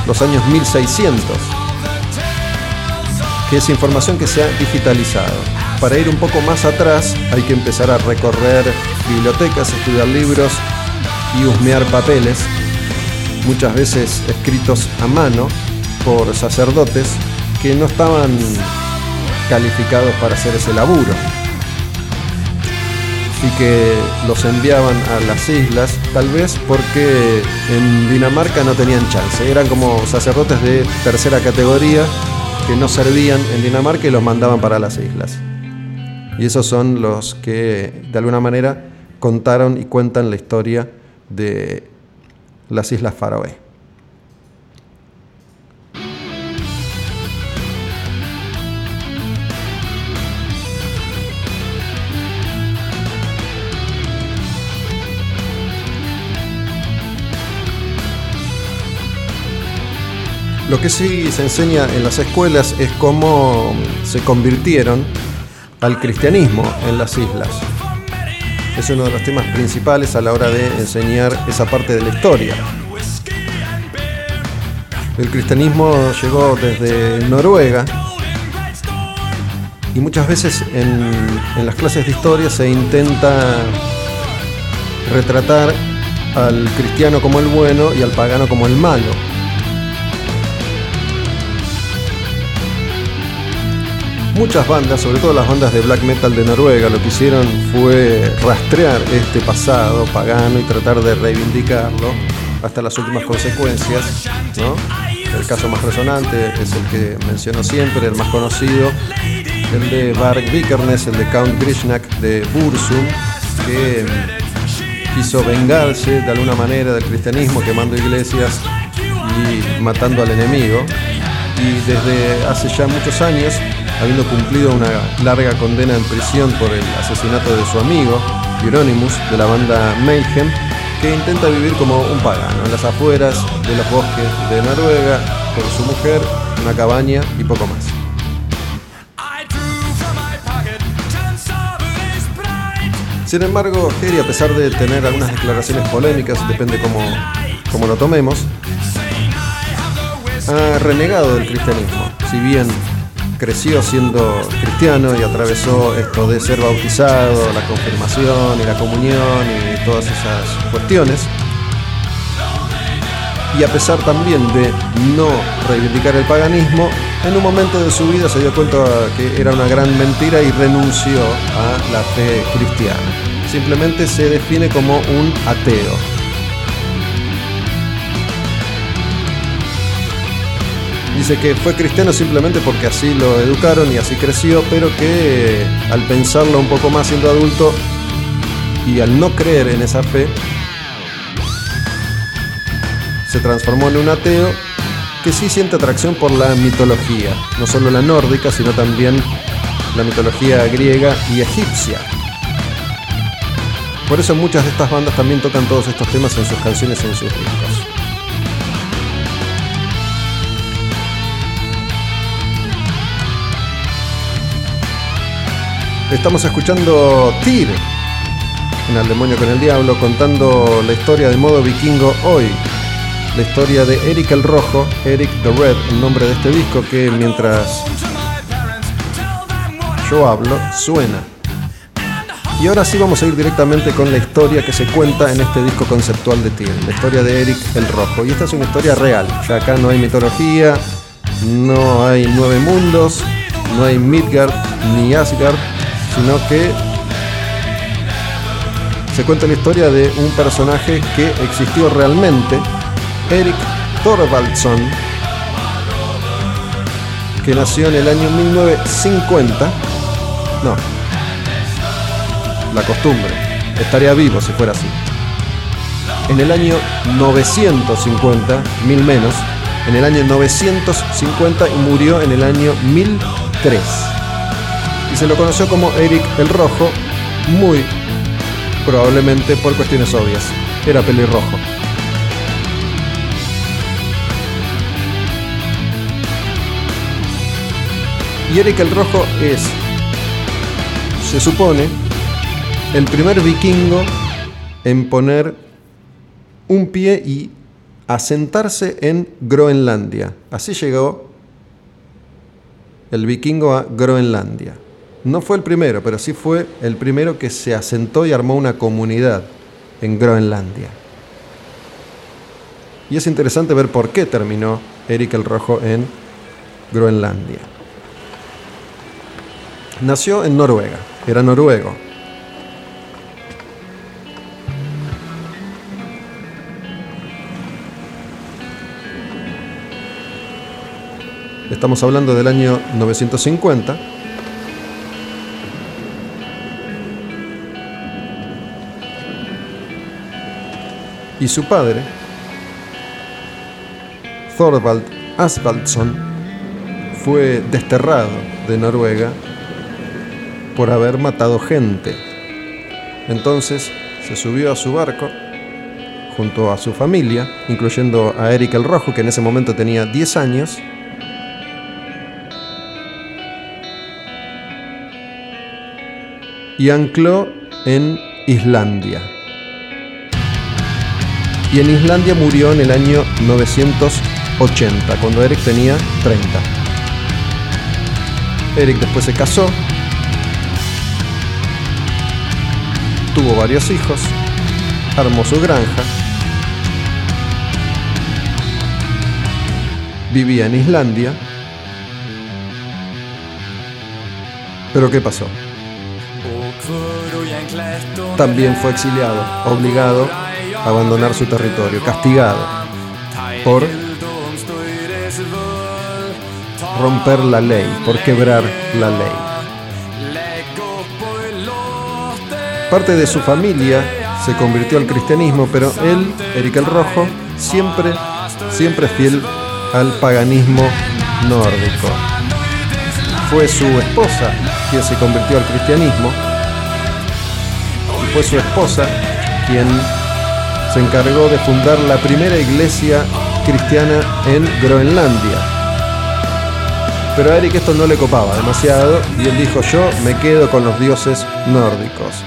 los años 1600, que es información que se ha digitalizado. Para ir un poco más atrás hay que empezar a recorrer bibliotecas, estudiar libros y husmear papeles muchas veces escritos a mano por sacerdotes que no estaban calificados para hacer ese laburo y que los enviaban a las islas tal vez porque en Dinamarca no tenían chance, eran como sacerdotes de tercera categoría que no servían en Dinamarca y los mandaban para las islas. Y esos son los que de alguna manera contaron y cuentan la historia de las Islas Faroe. Lo que sí se enseña en las escuelas es cómo se convirtieron al cristianismo en las islas es uno de los temas principales a la hora de enseñar esa parte de la historia. El cristianismo llegó desde Noruega y muchas veces en, las clases de historia se intenta retratar al cristiano como el bueno y al pagano como el malo. Muchas bandas, sobre todo las bandas de black metal de Noruega, lo que hicieron fue rastrear este pasado pagano y tratar de reivindicarlo hasta las últimas consecuencias. El caso más resonante es el que menciono siempre, el más conocido, el de Varg Vikernes, el de Count Grishnak de Bursum, que quiso vengarse de alguna manera del cristianismo quemando iglesias y matando al enemigo. Y desde hace ya muchos años habiendo cumplido una larga condena en prisión por el asesinato de su amigo, Hieronymus, de la banda Mayhem, que intenta vivir como un pagano en las afueras de los bosques de Noruega, con su mujer, una cabaña y poco más. Sin embargo, Jerry, a pesar de tener algunas declaraciones polémicas, depende cómo, cómo lo tomemos, ha renegado del cristianismo. Si bien creció siendo cristiano y atravesó esto de ser bautizado, la confirmación y la comunión y todas esas cuestiones. Y a pesar también de no reivindicar el paganismo, en un momento de su vida se dio cuenta que era una gran mentira y renunció a la fe cristiana. Simplemente se define como un ateo. Dice que fue cristiano simplemente porque así lo educaron y así creció, pero que al pensarlo un poco más siendo adulto y al no creer en esa fe, se transformó en un ateo que sí siente atracción por la mitología, no solo la nórdica, sino también la mitología griega y egipcia. Por eso muchas de estas bandas también tocan todos estos temas en sus canciones y en sus discos. Estamos escuchando Tyr en Al Demonio con el Diablo, contando la historia de modo vikingo hoy. La historia de Eric el Rojo, Eric the Red, el nombre de este disco que mientras yo hablo suena. Y ahora sí vamos a ir directamente con la historia que se cuenta en este disco conceptual de Tyr, la historia de Eric el Rojo. Y esta es una historia real, ya acá no hay mitología, no hay nueve mundos, no hay Midgard ni Asgard, sino que se cuenta la historia de un personaje que existió realmente, Eric Thorvaldsson, que nació en el año 1950. No, la costumbre, estaría vivo si fuera así. En el año 950, mil menos, en el año 950 y murió en el año 1003 se lo conoció como Eric el Rojo, muy probablemente por cuestiones obvias. Era pelirrojo. Y Eric el Rojo es, se supone, el primer vikingo en poner un pie y asentarse en Groenlandia. Así llegó el vikingo a Groenlandia. No fue el primero, pero sí fue el primero que se asentó y armó una comunidad en Groenlandia. Y es interesante ver por qué terminó Eric el Rojo en Groenlandia. Nació en Noruega, era noruego. Estamos hablando del año 950 y su padre, Thorvald Asvaldsson, fue desterrado de Noruega por haber matado gente. Entonces se subió a su barco junto a su familia, incluyendo a Eric el Rojo, que en ese momento tenía 10 años, y ancló en Islandia y en Islandia murió en el año 980, cuando Eric tenía 30. Eric después se casó, tuvo varios hijos, armó su granja, vivía en Islandia, pero ¿qué pasó? También fue exiliado, obligado abandonar su territorio, castigado por romper la ley, por quebrar la ley. Parte de su familia se convirtió al cristianismo, pero él, Eric el Rojo, siempre, siempre fiel al paganismo nórdico. Fue su esposa quien se convirtió al cristianismo y fue su esposa quien se encargó de fundar la primera iglesia cristiana en Groenlandia. Pero a Eric esto no le copaba demasiado y él dijo yo me quedo con los dioses nórdicos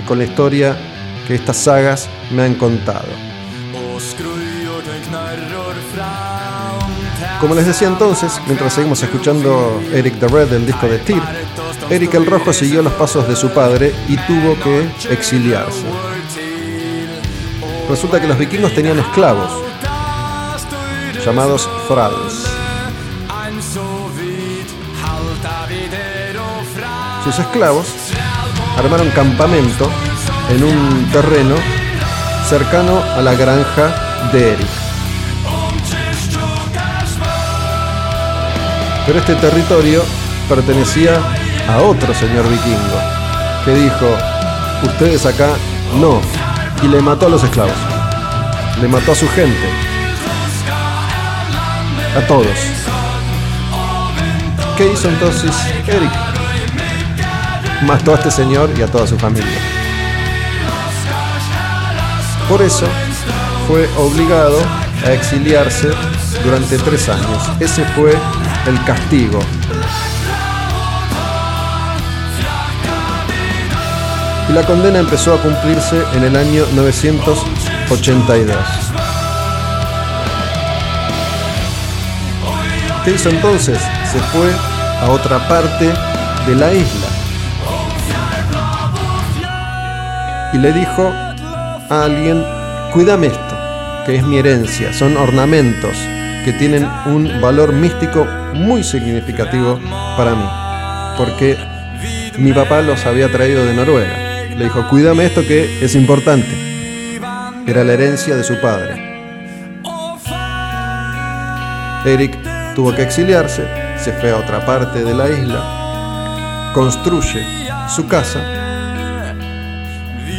y con la historia que estas sagas me han contado. Como les decía entonces, mientras seguimos escuchando Eric the Red del disco de Tyr, Eric el Rojo siguió los pasos de su padre y tuvo que exiliarse. Resulta que los vikingos tenían esclavos, llamados thralls. Sus esclavos armaron campamento en un terreno cercano a la granja de Eric. Pero este territorio pertenecía a otro señor vikingo, que dijo, ustedes acá no, y le mató a los esclavos. Le mató a su gente. a todos. ¿Qué hizo entonces Eric? Mató a este señor y a toda su familia. Por eso fue obligado a exiliarse durante tres años. Ese fue el castigo. La condena empezó a cumplirse en el año 982. ¿Qué hizo entonces? Se fue a otra parte de la isla. Y le dijo a alguien, cuídame esto, que es mi herencia, son ornamentos que tienen un valor místico muy significativo para mí, porque mi papá los había traído de Noruega. Le dijo, cuídame esto que es importante. Era la herencia de su padre. Eric tuvo que exiliarse, se fue a otra parte de la isla, construye su casa.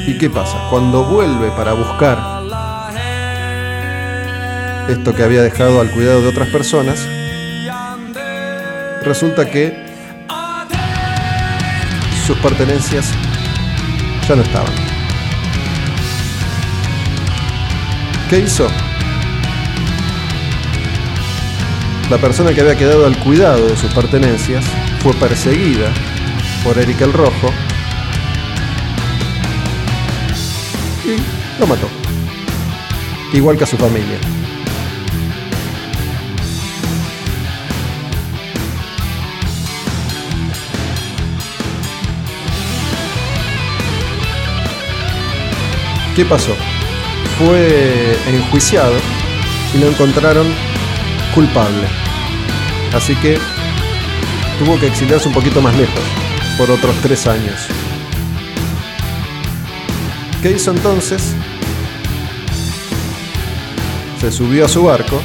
¿Y qué pasa? Cuando vuelve para buscar esto que había dejado al cuidado de otras personas, resulta que sus pertenencias ya no estaban. ¿Qué hizo? La persona que había quedado al cuidado de sus pertenencias fue perseguida por Eric el Rojo y lo mató. Igual que a su familia. ¿Qué pasó? Fue enjuiciado y lo encontraron culpable. Así que tuvo que exiliarse un poquito más lejos, por otros tres años. ¿Qué hizo entonces? Se subió a su barco,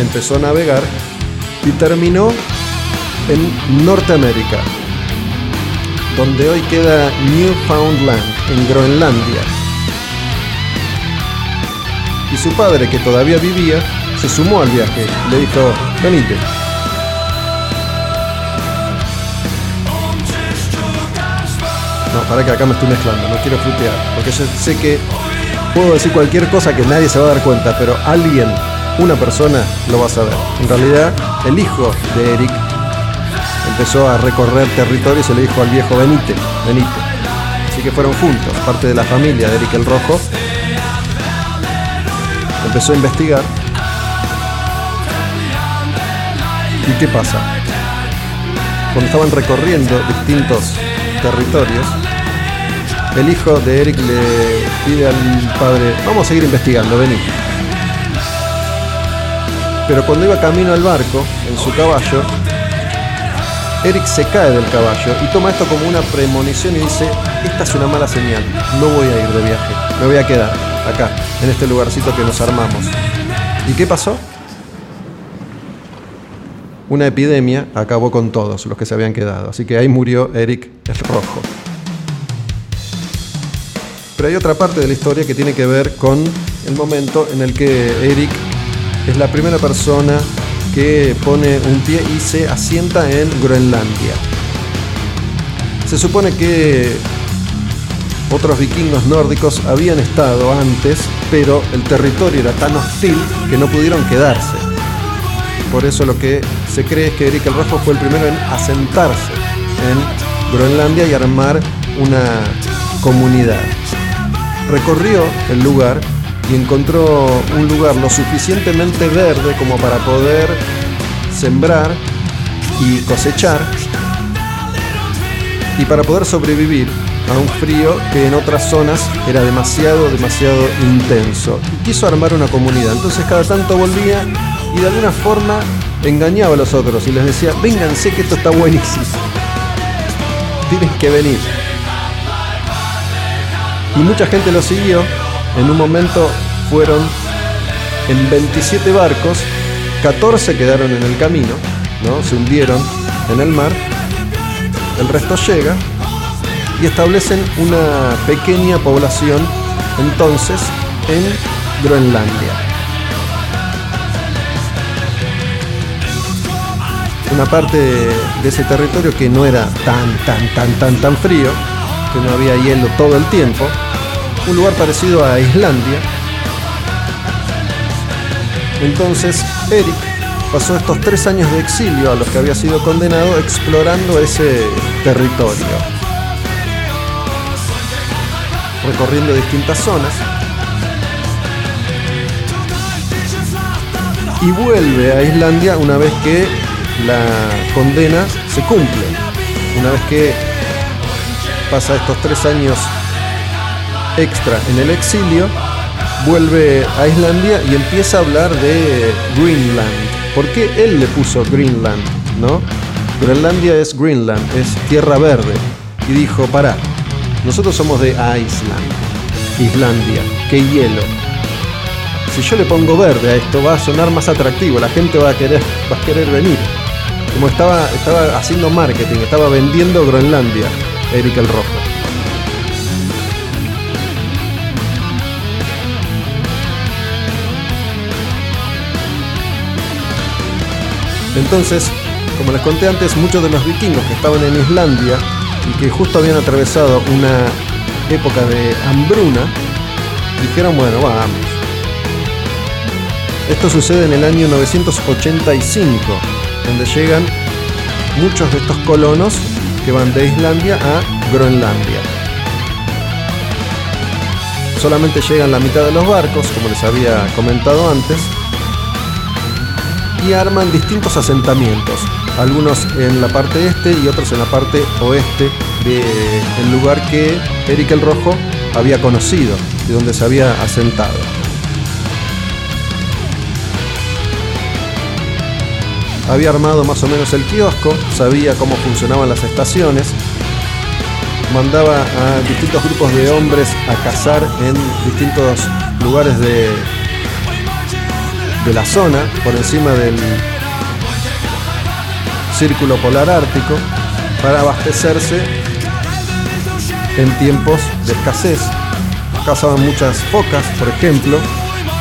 empezó a navegar y terminó en Norteamérica, donde hoy queda Newfoundland, en Groenlandia. Y su padre, que todavía vivía, se sumó al viaje. Le dijo, venite. No, para que acá me estoy mezclando, no quiero frutear. Porque yo sé que puedo decir cualquier cosa que nadie se va a dar cuenta, pero alguien, una persona, lo va a saber. En realidad, el hijo de Eric empezó a recorrer territorio y se le dijo al viejo, venite, venite. Así que fueron juntos, parte de la familia de Eric el Rojo. Empezó a investigar ¿Y qué pasa? Cuando estaban recorriendo distintos territorios, el hijo de Eric le pide al padre, vamos a seguir investigando, vení. Pero cuando iba camino al barco, en su caballo, Eric se cae del caballo y toma esto como una premonición y dice, esta es una mala señal, no voy a ir de viaje, me voy a quedar acá, en este lugarcito que nos armamos. ¿Y qué pasó? una epidemia acabó con todos los que se habían quedado. Así que ahí murió Eric el Rojo. Pero hay otra parte de la historia que tiene que ver con el momento en el que Eric es la primera persona que pone un pie y se asienta en Groenlandia. Se supone que otros vikingos nórdicos habían estado antes, pero el territorio era tan hostil que no pudieron quedarse. Por eso lo que se cree que Eric el Rojo fue el primero en asentarse en Groenlandia y armar una comunidad. Recorrió el lugar y encontró un lugar lo suficientemente verde como para poder sembrar y cosechar y para poder sobrevivir a un frío que en otras zonas era demasiado, demasiado intenso. Y quiso armar una comunidad. Entonces cada tanto volvía y de alguna forma engañaba a los otros y les decía, vénganse que esto está buenísimo. Tienen que venir. Y mucha gente lo siguió. En un momento fueron en 27 barcos, 14 quedaron en el camino, ¿no? se hundieron en el mar, el resto llega y establecen una pequeña población entonces en Groenlandia. una parte de, ese territorio que no era tan, tan, tan, tan, tan frío, que no había hielo todo el tiempo, un lugar parecido a Islandia. Entonces Eric pasó estos tres años de exilio a los que había sido condenado explorando ese territorio, recorriendo distintas zonas y vuelve a Islandia una vez que la condena se cumple. Una vez que pasa estos tres años extra en el exilio, vuelve a Islandia y empieza a hablar de Greenland. ¿Por qué él le puso Greenland? ¿No? Groenlandia es Greenland, es tierra verde. Y dijo, pará, nosotros somos de Iceland, Islandia, qué hielo, si yo le pongo verde a esto va a sonar más atractivo, la gente va a querer, va a querer venir. Como estaba, estaba haciendo marketing, estaba vendiendo Groenlandia, Eric el Rojo. Entonces, como les conté antes, muchos de los vikingos que estaban en Islandia y que justo habían atravesado una época de hambruna, dijeron, bueno, vamos, esto sucede en el año 985, donde llegan muchos de estos colonos que van de Islandia a Groenlandia. Solamente llegan la mitad de los barcos, como les había comentado antes, y arman distintos asentamientos, algunos en la parte este y otros en la parte oeste del lugar que Eric el Rojo había conocido y donde se había asentado. había armado más o menos el kiosco, sabía cómo funcionaban las estaciones, mandaba a distintos grupos de hombres a cazar en distintos lugares de, de la zona, por encima del círculo polar ártico, para abastecerse en tiempos de escasez. Cazaban muchas focas, por ejemplo,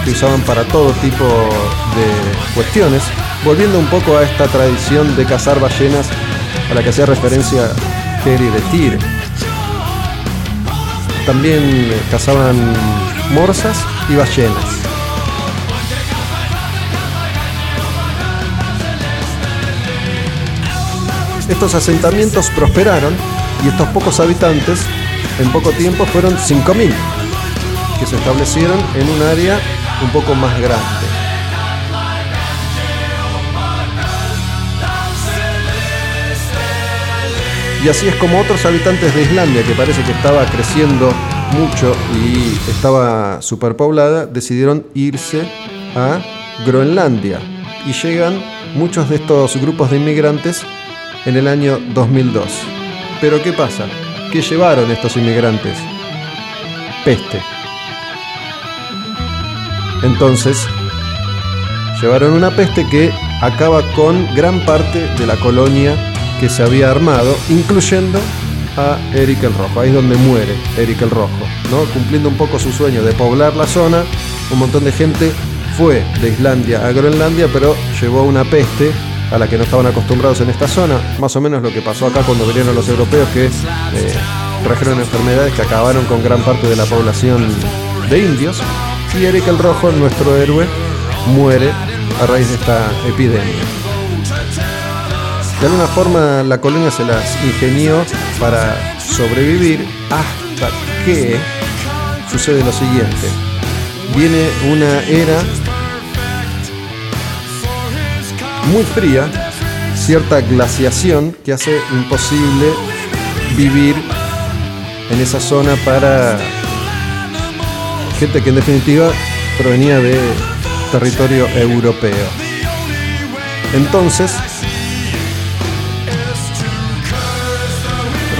que usaban para todo tipo de cuestiones, volviendo un poco a esta tradición de cazar ballenas a la que hacía referencia Kerry de Tyr. También cazaban morsas y ballenas. Estos asentamientos prosperaron y estos pocos habitantes en poco tiempo fueron 5.000 que se establecieron en un área un poco más grande. Y así es como otros habitantes de Islandia, que parece que estaba creciendo mucho y estaba superpoblada, decidieron irse a Groenlandia. Y llegan muchos de estos grupos de inmigrantes en el año 2002. Pero ¿qué pasa? ¿Qué llevaron estos inmigrantes? Peste. Entonces, llevaron una peste que acaba con gran parte de la colonia que se había armado, incluyendo a Eric el Rojo. Ahí es donde muere Eric el Rojo, ¿no? Cumpliendo un poco su sueño de poblar la zona, un montón de gente fue de Islandia a Groenlandia, pero llevó una peste a la que no estaban acostumbrados en esta zona, más o menos lo que pasó acá cuando vinieron los europeos que eh, trajeron enfermedades que acabaron con gran parte de la población de indios. Y Eric el Rojo, nuestro héroe, muere a raíz de esta epidemia. De alguna forma la colonia se las ingenió para sobrevivir hasta que sucede lo siguiente. Viene una era muy fría, cierta glaciación que hace imposible vivir en esa zona para gente que en definitiva provenía de territorio europeo. Entonces,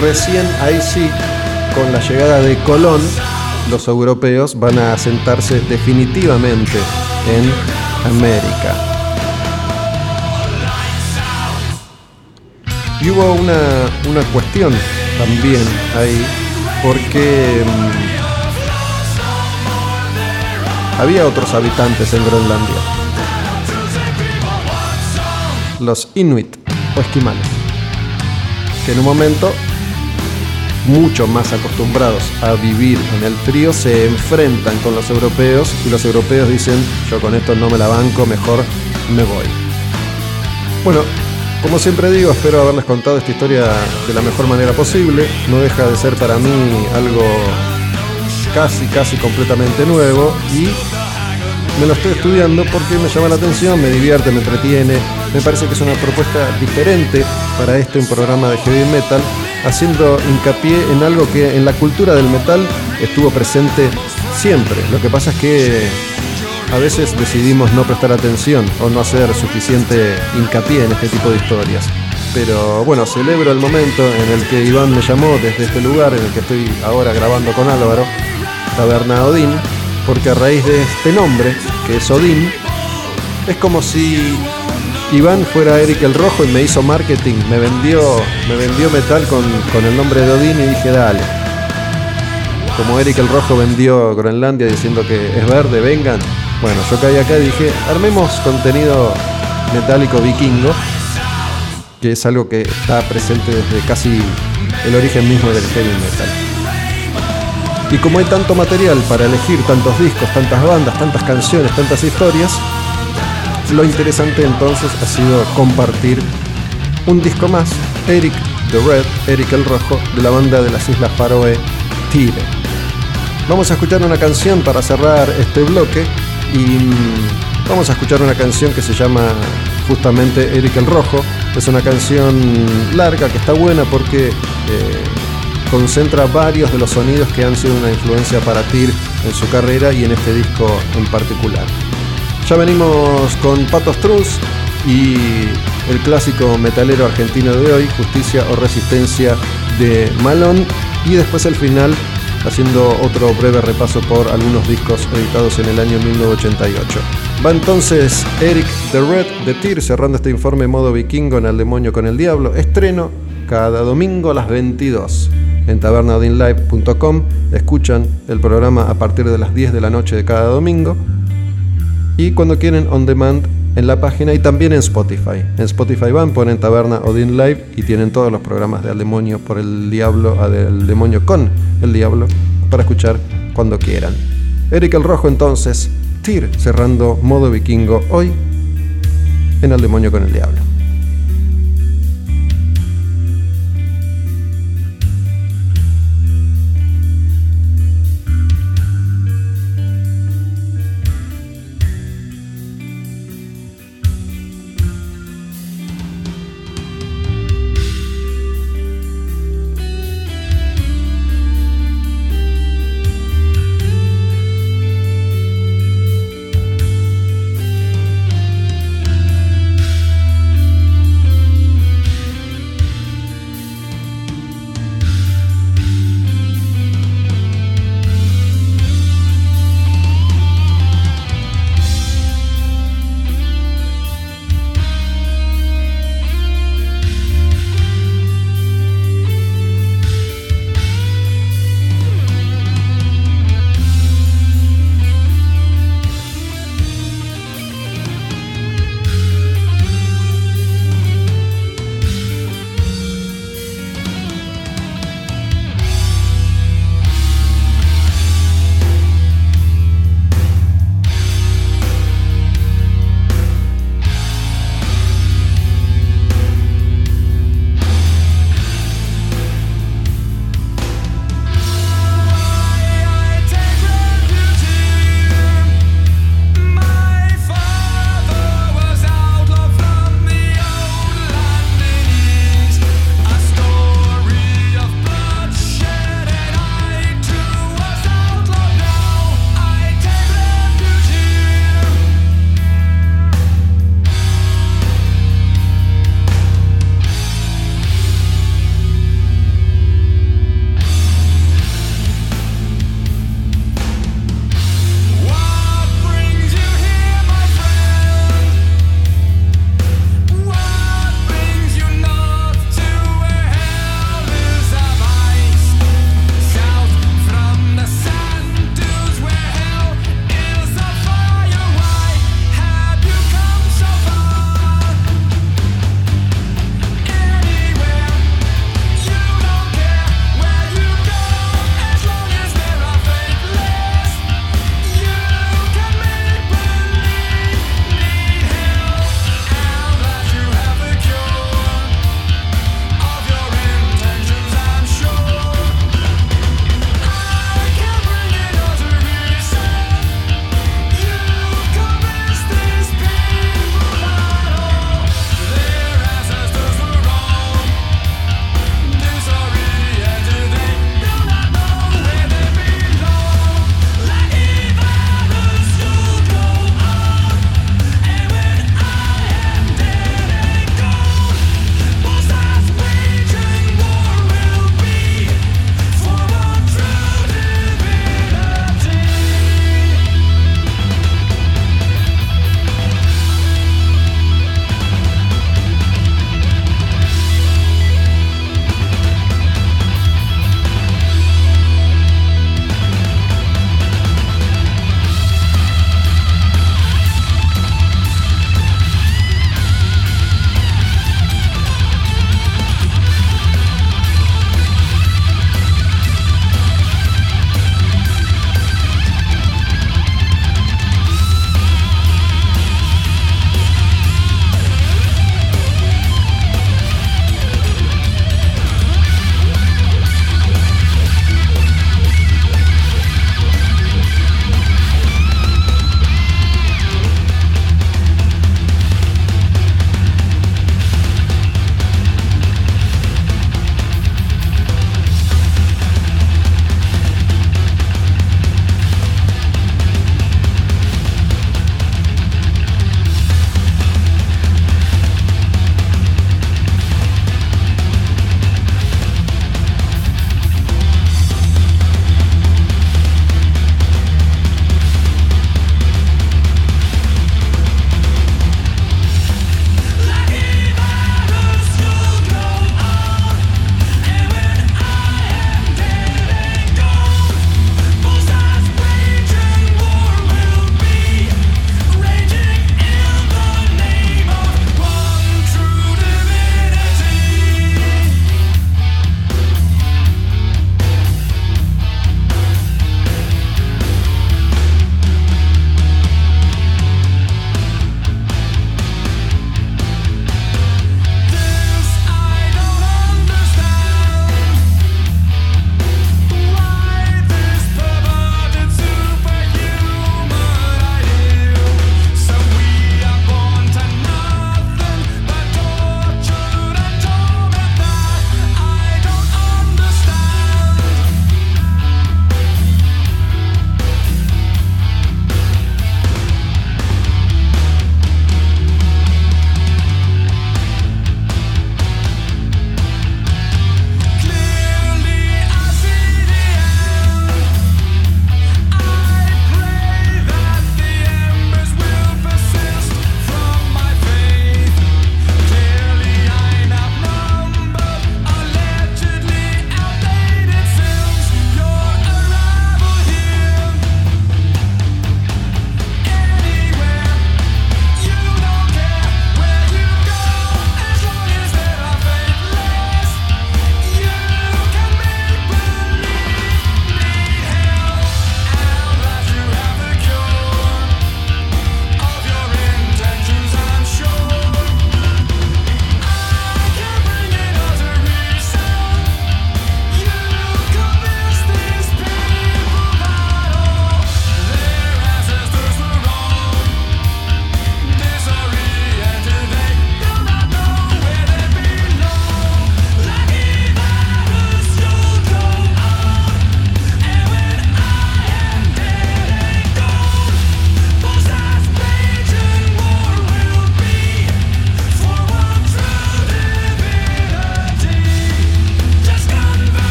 recién ahí sí, con la llegada de Colón, los europeos van a asentarse definitivamente en América. Y hubo una, una cuestión también ahí, porque mm, había otros habitantes en Groenlandia. Los Inuit o esquimales, que en un momento mucho más acostumbrados a vivir en el frío se enfrentan con los europeos y los europeos dicen yo con esto no me la banco, mejor me voy. Bueno, como siempre digo, espero haberles contado esta historia de la mejor manera posible. No deja de ser para mí algo casi, casi completamente nuevo y me lo estoy estudiando porque me llama la atención, me divierte, me entretiene. Me parece que es una propuesta diferente para este un programa de heavy metal, haciendo hincapié en algo que en la cultura del metal estuvo presente siempre. Lo que pasa es que a veces decidimos no prestar atención o no hacer suficiente hincapié en este tipo de historias. Pero bueno, celebro el momento en el que Iván me llamó desde este lugar en el que estoy ahora grabando con Álvaro, Taberna Odín, porque a raíz de este nombre, que es Odín, es como si Iván fuera Eric el Rojo y me hizo marketing, me vendió, me vendió metal con, con el nombre de Odín y dije, dale. Como Eric el Rojo vendió Groenlandia diciendo que es verde, vengan, bueno, yo caí acá dije, armemos contenido metálico vikingo, que es algo que está presente desde casi el origen mismo del heavy metal. Y como hay tanto material para elegir, tantos discos, tantas bandas, tantas canciones, tantas historias, lo interesante entonces ha sido compartir un disco más, Eric the Red, Eric el Rojo, de la banda de las Islas Faroe, Tire. Vamos a escuchar una canción para cerrar este bloque y mm, vamos a escuchar una canción que se llama justamente Eric el Rojo. Es una canción larga que está buena porque eh, concentra varios de los sonidos que han sido una influencia para Tyr en su carrera y en este disco en particular. Ya venimos con Patos Trus y el clásico metalero argentino de hoy, Justicia o Resistencia de Malón. Y después el final haciendo otro breve repaso por algunos discos editados en el año 1988. Va entonces Eric the Red de Tyr cerrando este informe modo vikingo en El Demonio con el Diablo. Estreno cada domingo a las 22 en tabernaudinlive.com. Escuchan el programa a partir de las 10 de la noche de cada domingo. Y cuando quieren on demand en la página y también en Spotify. En Spotify van, ponen Taberna Odin Live y tienen todos los programas de Al Demonio por el Diablo, a del Demonio con el Diablo, para escuchar cuando quieran. Eric el Rojo entonces, Tyr cerrando modo vikingo hoy en Al Demonio con el Diablo.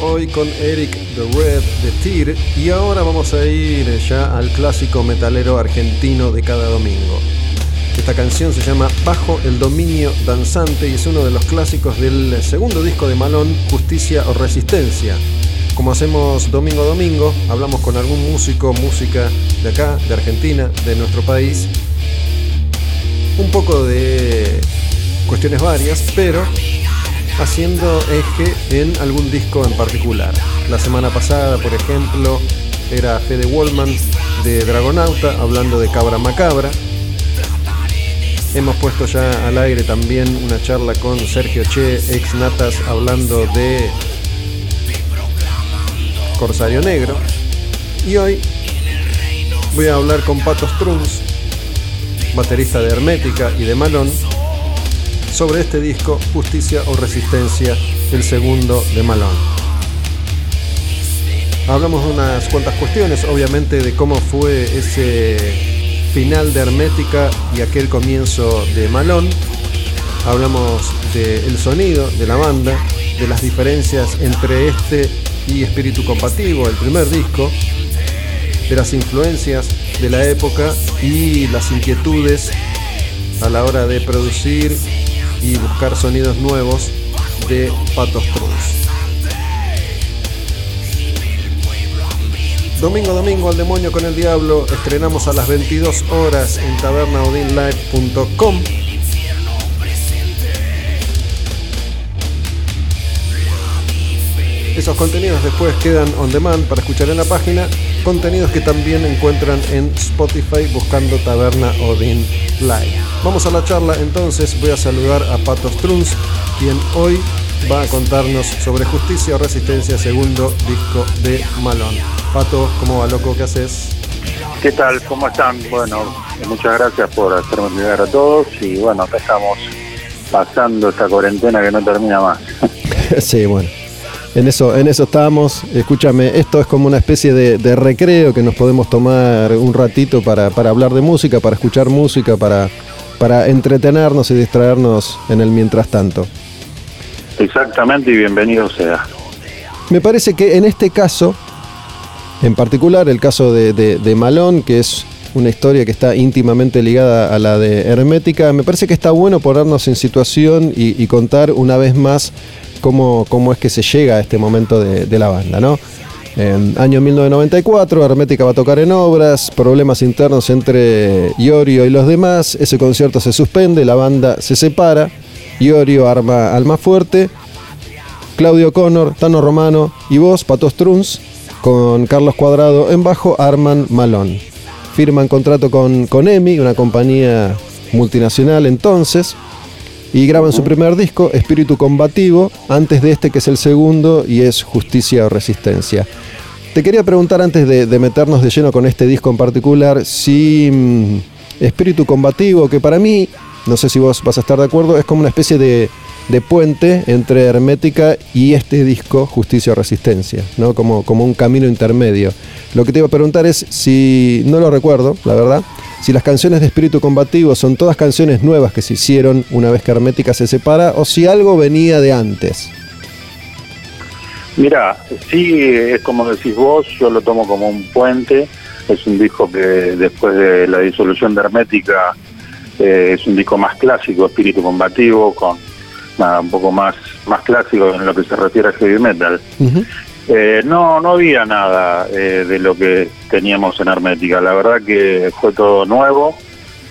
Hoy con Eric the Red de Tyr y ahora vamos a ir ya al clásico metalero argentino de cada domingo. Esta canción se llama Bajo el dominio danzante y es uno de los clásicos del segundo disco de Malón, Justicia o Resistencia. Como hacemos domingo a domingo, hablamos con algún músico, música de acá, de Argentina, de nuestro país. Un poco de cuestiones varias, pero haciendo eje en algún disco en particular. La semana pasada, por ejemplo, era Fede Wallman de Dragonauta hablando de Cabra Macabra. Hemos puesto ya al aire también una charla con Sergio Che, ex Natas, hablando de Corsario Negro. Y hoy voy a hablar con Pato Strunz, baterista de Hermética y de Malón, sobre este disco Justicia o Resistencia, el segundo de Malón. Hablamos de unas cuantas cuestiones, obviamente de cómo fue ese final de Hermética y aquel comienzo de Malón. Hablamos del sonido de la banda, de las diferencias entre este y Espíritu Compativo, el primer disco, de las influencias de la época y las inquietudes a la hora de producir y buscar sonidos nuevos de Patos Cruz. Domingo domingo al demonio con el diablo estrenamos a las 22 horas en tabernaodinlive.com. Esos contenidos después quedan on demand para escuchar en la página, contenidos que también encuentran en Spotify buscando Taberna Odin Live. Vamos a la charla entonces, voy a saludar a Pato Strunz, quien hoy va a contarnos sobre Justicia o Resistencia, segundo disco de Malón. Pato, ¿cómo va loco? ¿Qué haces? ¿Qué tal? ¿Cómo están? Bueno, muchas gracias por hacerme llegar a todos y bueno, acá estamos pasando esta cuarentena que no termina más. sí, bueno. En eso, en eso estamos. Escúchame, esto es como una especie de, recreo que nos podemos tomar un ratito para, para, hablar de música, para escuchar música, para, para entretenernos y distraernos en el mientras tanto. Exactamente y bienvenido sea. Me parece que en este caso, en particular el caso de, de Malón, que es una historia que está íntimamente ligada a la de Hermética, me parece que está bueno ponernos en situación y, y contar una vez más cómo, cómo es que se llega a este momento de, la banda, ¿no? En año 1994, Hermética va a tocar en obras, problemas internos entre Iorio y los demás, ese concierto se suspende, la banda se separa, Iorio arma al fuerte, Claudio Connor, Tano Romano y vos, Pato Strunz, con Carlos Cuadrado en bajo, arman Malón. Firman contrato con, con EMI, una compañía multinacional entonces, y graban su primer disco, Espíritu Combativo, antes de este que es el segundo y es Justicia o Resistencia. Te quería preguntar antes de, meternos de lleno con este disco en particular, si mm, Espíritu Combativo, que para mí, no sé si vos vas a estar de acuerdo, es como una especie de, puente entre Hermética y este disco Justicia o Resistencia, ¿no? Como, como un camino intermedio. Lo que te iba a preguntar es si, no lo recuerdo, la verdad, si las canciones de espíritu combativo son todas canciones nuevas que se hicieron una vez que Hermética se separa o si algo venía de antes. Mira, sí, es como decís vos, yo lo tomo como un puente, es un disco que después de la disolución de Hermética eh, es un disco más clásico, espíritu combativo, con nada, un poco más, más clásico en lo que se refiere a heavy metal. Eh, no, no había nada eh, de lo que teníamos en Hermética. La verdad que fue todo nuevo.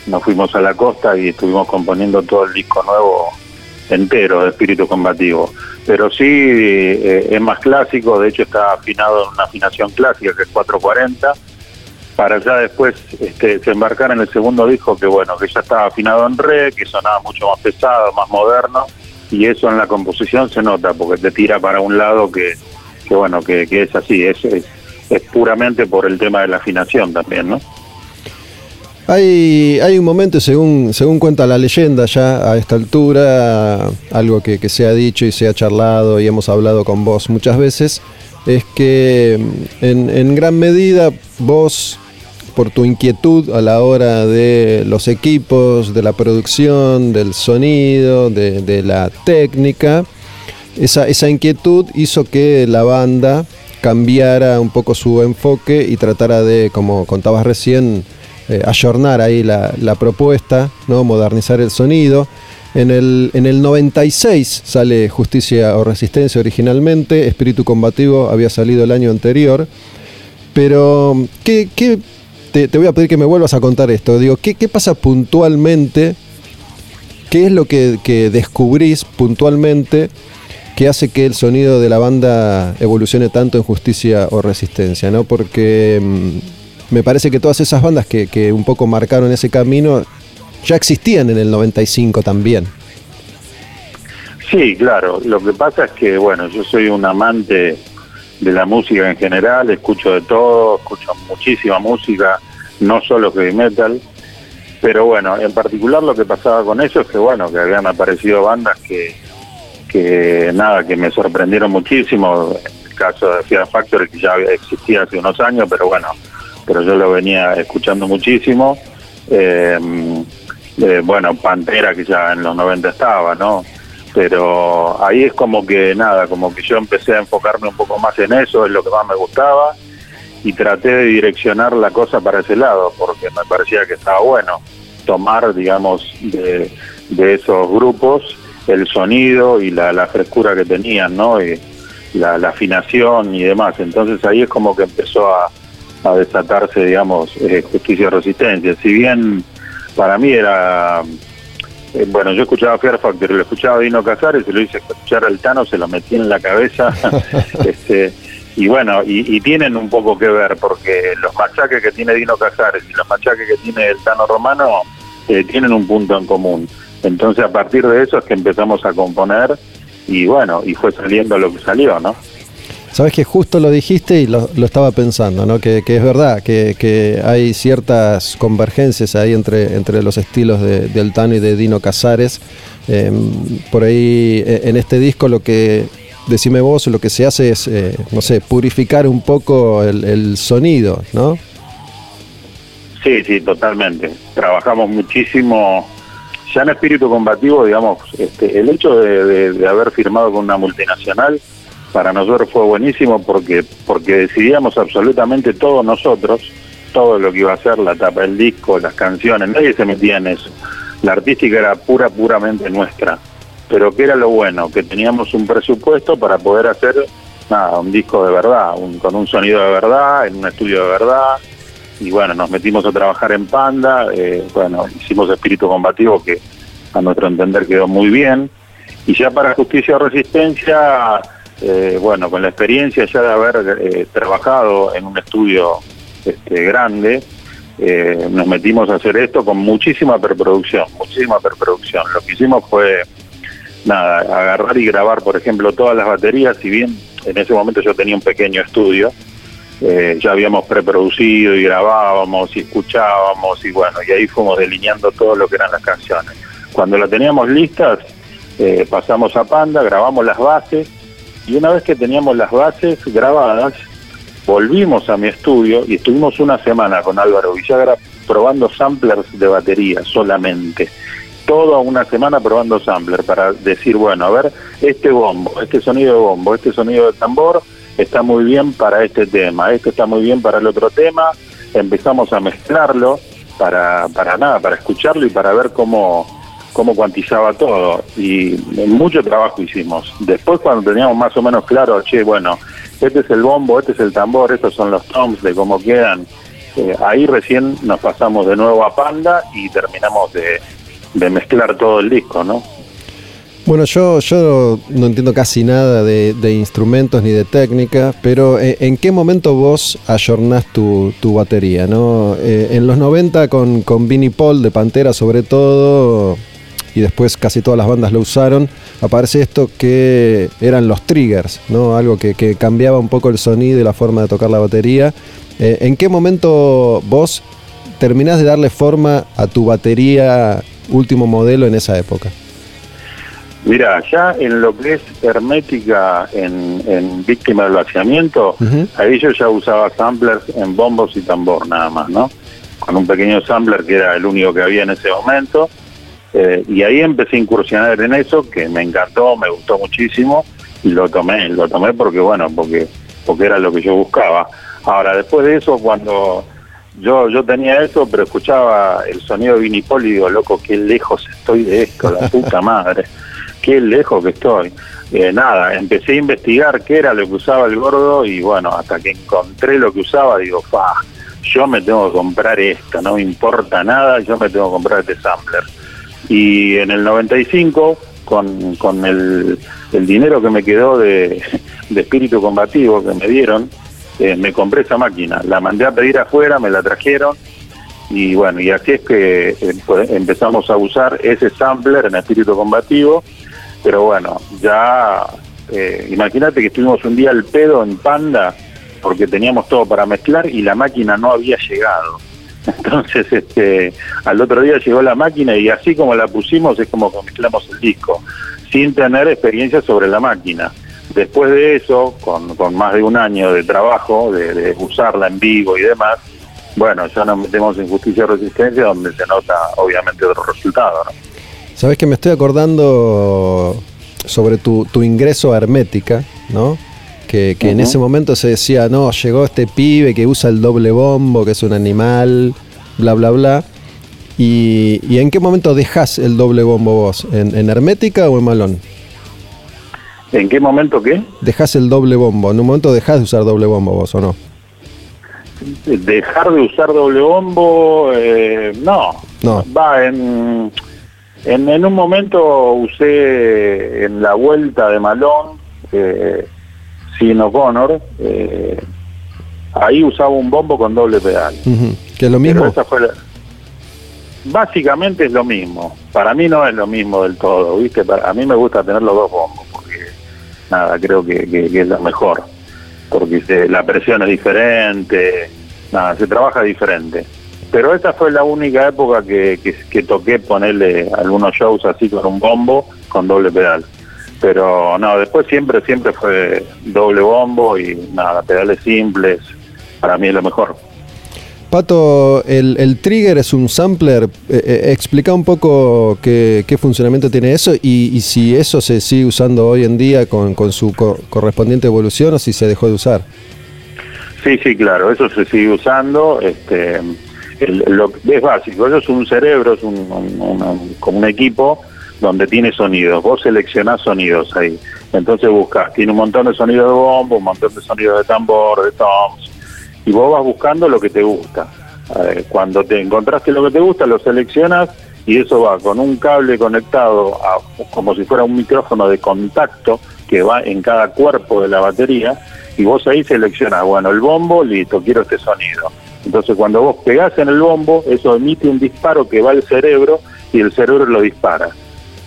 Nos fuimos a la costa y estuvimos componiendo todo el disco nuevo entero de espíritu combativo. Pero sí eh, es más clásico, de hecho está afinado en una afinación clásica que es 440, para ya después este, se embarcar en el segundo disco que bueno, que ya estaba afinado en re, que sonaba mucho más pesado, más moderno, y eso en la composición se nota, porque te tira para un lado que, que bueno, que, es así, es, es puramente por el tema de la afinación también, ¿no? Hay, hay un momento, según, según cuenta la leyenda ya a esta altura, algo que, que se ha dicho y se ha charlado y hemos hablado con vos muchas veces, es que mm, en gran medida vos por tu inquietud a la hora de los equipos, de la producción, del sonido, de, la técnica. Esa, esa, inquietud hizo que la banda cambiara un poco su enfoque y tratara de, como contabas recién, eh, ayornar ahí la, la, propuesta, ¿no? modernizar el sonido. En el, en el 96 sale Justicia o Resistencia originalmente, Espíritu Combativo había salido el año anterior. Pero, ¿qué, qué te, te, voy a pedir que me vuelvas a contar esto. Digo, ¿qué, qué pasa puntualmente? ¿Qué es lo que, que, descubrís puntualmente que hace que el sonido de la banda evolucione tanto en justicia o resistencia? ¿no? Porque mmm, me parece que todas esas bandas que, que, un poco marcaron ese camino ya existían en el 95 también. Sí, claro. Lo que pasa es que, bueno, yo soy un amante de la música en general, escucho de todo, escucho muchísima música, no solo heavy metal, pero bueno, en particular lo que pasaba con eso es que bueno, que habían aparecido bandas que, que nada, que me sorprendieron muchísimo, en el caso de Fear Factory que ya existía hace unos años, pero bueno, pero yo lo venía escuchando muchísimo, eh, eh, bueno, Pantera que ya en los 90 estaba, ¿no? Pero ahí es como que nada, como que yo empecé a enfocarme un poco más en eso, es lo que más me gustaba, y traté de direccionar la cosa para ese lado, porque me parecía que estaba bueno tomar, digamos, de, de esos grupos el sonido y la, la, frescura que tenían, ¿no? Y la, afinación y demás. Entonces ahí es como que empezó a, a desatarse, digamos, eh, justicia y resistencia. Si bien para mí era eh, bueno, yo escuchaba Fear Factory, lo escuchaba Dino Casares, se lo hice escuchar al Tano, se lo metí en la cabeza. este, y bueno, y, y, tienen un poco que ver, porque los machaques que tiene Dino Casares y los machaques que tiene el Tano Romano eh, tienen un punto en común. Entonces, a partir de eso es que empezamos a componer y bueno, y fue saliendo lo que salió, ¿no? Sabes que justo lo dijiste y lo, estaba pensando, ¿no? Que, es verdad, que, que, hay ciertas convergencias ahí entre, entre los estilos de, de Altano y de Dino Casares. Eh, por ahí en este disco lo que, decime vos, lo que se hace es, eh, no sé, purificar un poco el, sonido, ¿no? Sí, sí, totalmente. Trabajamos muchísimo. Ya en espíritu combativo, digamos, este, el hecho de haber firmado con una multinacional para nosotros fue buenísimo porque porque decidíamos absolutamente todos nosotros todo lo que iba a ser la tapa del disco, las canciones, nadie se metía en eso. La artística era pura, puramente nuestra. Pero que era lo bueno, que teníamos un presupuesto para poder hacer nada, un disco de verdad, un, con un sonido de verdad, en un estudio de verdad. Y bueno, nos metimos a trabajar en Panda, eh, bueno, hicimos Espíritu Combativo que a nuestro entender quedó muy bien. Y ya para Justicia o Resistencia eh, bueno, con la experiencia ya de haber eh, trabajado en un estudio este, grande, eh, nos metimos a hacer esto con muchísima preproducción, muchísima preproducción. Lo que hicimos fue, nada, agarrar y grabar, por ejemplo, todas las baterías, si bien en ese momento yo tenía un pequeño estudio, eh, ya habíamos preproducido y grabábamos y escuchábamos y bueno, y ahí fuimos delineando todo lo que eran las canciones. Cuando las teníamos listas, eh, pasamos a Panda, grabamos las bases, y una vez que teníamos las bases grabadas, volvimos a mi estudio y estuvimos una semana con Álvaro Villagra probando samplers de batería solamente. Toda una semana probando samplers para decir, bueno, a ver, este bombo, este sonido de bombo, este sonido de tambor está muy bien para este tema, este está muy bien para el otro tema. Empezamos a mezclarlo para, para nada, para escucharlo y para ver cómo, cómo cuantizaba todo y mucho trabajo hicimos. Después cuando teníamos más o menos claro, che, bueno, este es el bombo, este es el tambor, estos son los toms de cómo quedan, eh, ahí recién nos pasamos de nuevo a Panda y terminamos de, mezclar todo el disco, ¿no? Bueno, yo, yo no entiendo casi nada de, de instrumentos ni de técnica, pero eh, ¿en qué momento vos ayornás tu, tu batería? ¿no? Eh, en los 90 con, con Vinnie Paul de Pantera sobre todo, y después casi todas las bandas lo usaron, aparece esto que eran los triggers, ¿no? Algo que, que cambiaba un poco el sonido y la forma de tocar la batería. Eh, ¿En qué momento vos terminás de darle forma a tu batería último modelo en esa época? Mira, ya en lo que es hermética en, en víctima del vaciamiento, ahí yo ya usaba samplers en bombos y tambor nada más, ¿no? Con un pequeño sampler que era el único que había en ese momento. Eh, y ahí empecé a incursionar en eso, que me encantó, me gustó muchísimo, y lo tomé, lo tomé porque, bueno, porque, porque era lo que yo buscaba. Ahora, después de eso, cuando yo yo tenía eso, pero escuchaba el sonido de Vinipol y digo, loco, qué lejos estoy de esto, la puta madre qué lejos que estoy. Eh, nada, empecé a investigar qué era lo que usaba el gordo y bueno, hasta que encontré lo que usaba, digo, fa, yo me tengo que comprar esto, no me importa nada, yo me tengo que comprar este sampler. Y en el 95, con, con el, el dinero que me quedó de, de espíritu combativo que me dieron, eh, me compré esa máquina, la mandé a pedir afuera, me la trajeron. Y bueno, y así es que eh, pues, empezamos a usar ese sampler en espíritu combativo. Pero bueno, ya eh, imagínate que estuvimos un día al pedo en Panda porque teníamos todo para mezclar y la máquina no había llegado. Entonces, este, al otro día llegó la máquina y así como la pusimos es como mezclamos el disco, sin tener experiencia sobre la máquina. Después de eso, con, con más de un año de trabajo, de, usarla en vivo y demás, bueno, ya nos metemos en justicia y resistencia donde se nota obviamente otro resultado. ¿no? Sabes que me estoy acordando sobre tu, ingreso a Hermética, ¿no? Que, en ese momento se decía, no, llegó este pibe que usa el doble bombo, que es un animal, bla, bla, bla. ¿Y, en qué momento dejas el doble bombo vos? ¿En, Hermética o en Malón? ¿En qué momento qué? Dejas el doble bombo. ¿En un momento dejas de usar doble bombo vos o no? Dejar de usar doble bombo, eh, no. No. Va en en, un momento usé en la vuelta de Malón, eh, sin O'Connor, eh, ahí usaba un bombo con doble pedal. ¿Que es lo mismo? Básicamente es lo mismo. Para mí no es lo mismo del todo, ¿viste? Para, a mí me gusta tener los dos bombos, porque nada, creo que, es lo mejor. Porque la presión es diferente, nada, se trabaja diferente. Pero esa fue la única época que, que, toqué ponerle algunos shows así con un bombo, con doble pedal. Pero no, después siempre, siempre fue doble bombo y nada, pedales simples, para mí es lo mejor. Pato, el, trigger es un sampler. Eh, eh, explica un poco qué, funcionamiento tiene eso y, si eso se sigue usando hoy en día con, con su correspondiente evolución o si se dejó de usar. Sí, sí, claro, eso se sigue usando. Este, lo, es básico, eso es un cerebro, es un, como un equipo donde tiene sonidos, vos seleccionás sonidos ahí, entonces buscas, tiene un montón de sonidos de bombo, un montón de sonidos de tambor, de toms, y vos vas buscando lo que te gusta. cuando te encontraste lo que te gusta, lo seleccionas y eso va con un cable conectado a, como si fuera un micrófono de contacto que va en cada cuerpo de la batería y vos ahí seleccionas, bueno, el bombo, listo, quiero este sonido. Entonces cuando vos pegás en el bombo, eso emite un disparo que va al cerebro y el cerebro lo dispara.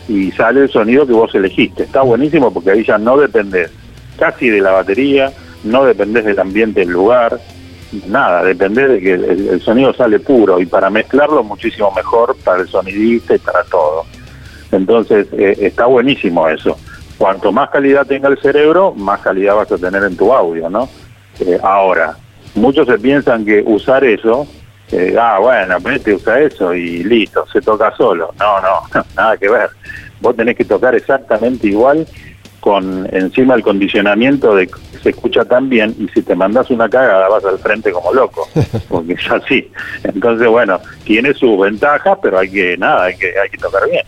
Y sale el sonido que vos elegiste. Está buenísimo porque ahí ya no dependés casi de la batería, no dependés del ambiente del lugar, nada, dependés de que el, sonido sale puro y para mezclarlo muchísimo mejor para el sonidista y para todo. Entonces eh, está buenísimo eso. Cuanto más calidad tenga el cerebro, más calidad vas a tener en tu audio, ¿no? Eh, ahora, muchos se piensan que usar eso, eh, ah, bueno, te usa eso y listo, se toca solo. No, no, nada que ver. Vos tenés que tocar exactamente igual con encima el condicionamiento de que se escucha tan bien y si te mandas una cagada vas al frente como loco, porque es así. Entonces, bueno, tiene sus ventajas, pero hay que, nada, hay que, hay que tocar bien.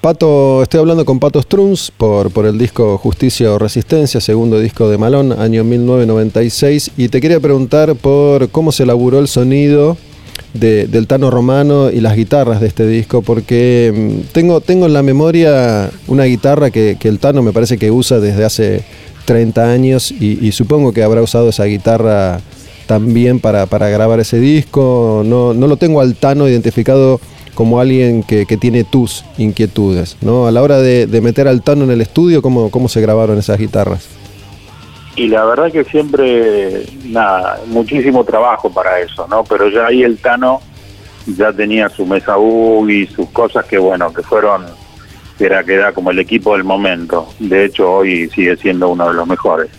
Pato, estoy hablando con Pato Strunz por, por el disco Justicia o Resistencia, segundo disco de Malón, año 1996, y te quería preguntar por cómo se elaboró el sonido del Tano Romano y las guitarras de este disco, porque mm, tengo, tengo en la memoria una guitarra que, el Tano me parece que usa desde hace 30 años y, supongo que habrá usado esa guitarra también para, para grabar ese disco. No, no lo tengo al Tano identificado como alguien que, que tiene tus inquietudes, ¿no? A la hora de, de meter al Tano en el estudio, ¿cómo, ¿cómo se grabaron esas guitarras? Y la verdad que siempre, nada, muchísimo trabajo para eso, ¿no? Pero ya ahí el Tano ya tenía su mesa y sus cosas que, bueno, que fueron, era que era como el equipo del momento. De hecho, hoy sigue siendo uno de los mejores.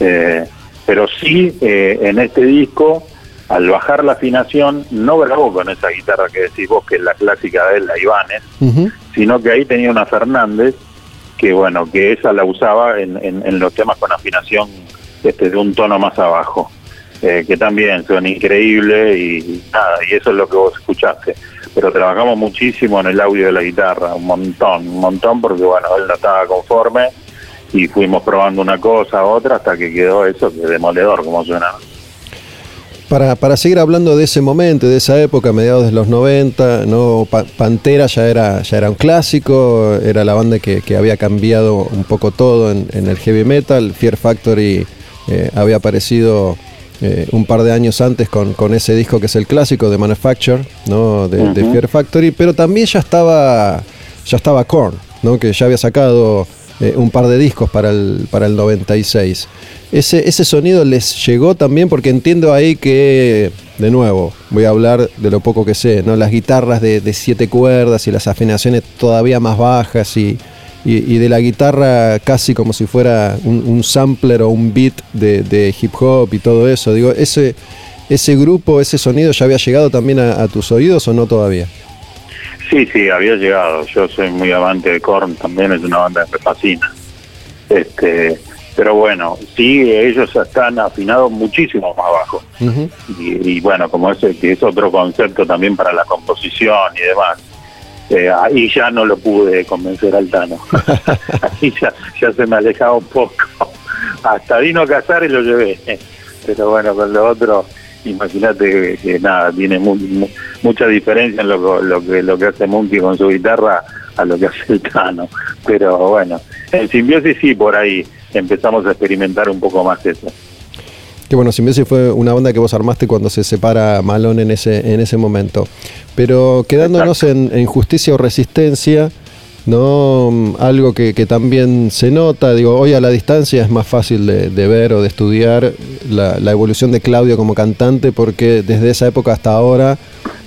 Eh, pero sí, eh, en este disco, al bajar la afinación, no grabó con esa guitarra que decís vos, que es la clásica de él, la Ibanez, sino que ahí tenía una Fernández, que bueno, que esa la usaba en, en, los temas con afinación este, de un tono más abajo, eh, que también son increíbles y, nada, y eso es lo que vos escuchaste. Pero trabajamos muchísimo en el audio de la guitarra, un montón, un montón, porque bueno, él no estaba conforme y fuimos probando una cosa, otra, hasta que quedó eso, que es demoledor como suena. Para, para, seguir hablando de ese momento, de esa época, mediados de los 90, ¿no? Pantera ya era, ya era un clásico, era la banda que, había cambiado un poco todo en, el heavy metal. Fear Factory eh, había aparecido eh, un par de años antes con, con, ese disco que es el clásico de Manufacture, ¿no? de, de, Fear Factory, pero también ya estaba, ya estaba Korn, ¿no? que ya había sacado eh, un par de discos para el, para el 96. Ese, ese sonido les llegó también porque entiendo ahí que, de nuevo, voy a hablar de lo poco que sé, ¿no? Las guitarras de, siete cuerdas y las afinaciones todavía más bajas y, y, de la guitarra casi como si fuera un, sampler o un beat de, hip hop y todo eso. Digo, ese, ese grupo, ese sonido ya había llegado también a, tus oídos o no todavía? Sí, sí, había llegado. Yo soy muy amante de Korn, también es una banda que me fascina. Este, pero bueno, sí, ellos están afinados muchísimo más abajo. y, bueno, como que es otro concepto también para la composición y demás. Eh, ahí ya no lo pude convencer al Tano. ahí ya, ya se me alejaba un poco. Hasta vino a casar y lo llevé. Pero bueno, con lo otro, imagínate que, nada, tiene mucha diferencia en lo, lo, que, lo que hace Monkey con su guitarra a lo que hace el Tano. Pero bueno, en simbiosis sí, por ahí empezamos a experimentar un poco más eso. Que bueno, Simbiosis fue una banda que vos armaste cuando se separa Malón en ese, en ese momento. Pero quedándonos en, justicia o resistencia, ¿no? Algo que, también se nota, digo, hoy a la distancia es más fácil de, ver o de estudiar la, evolución de Claudio como cantante, porque desde esa época hasta ahora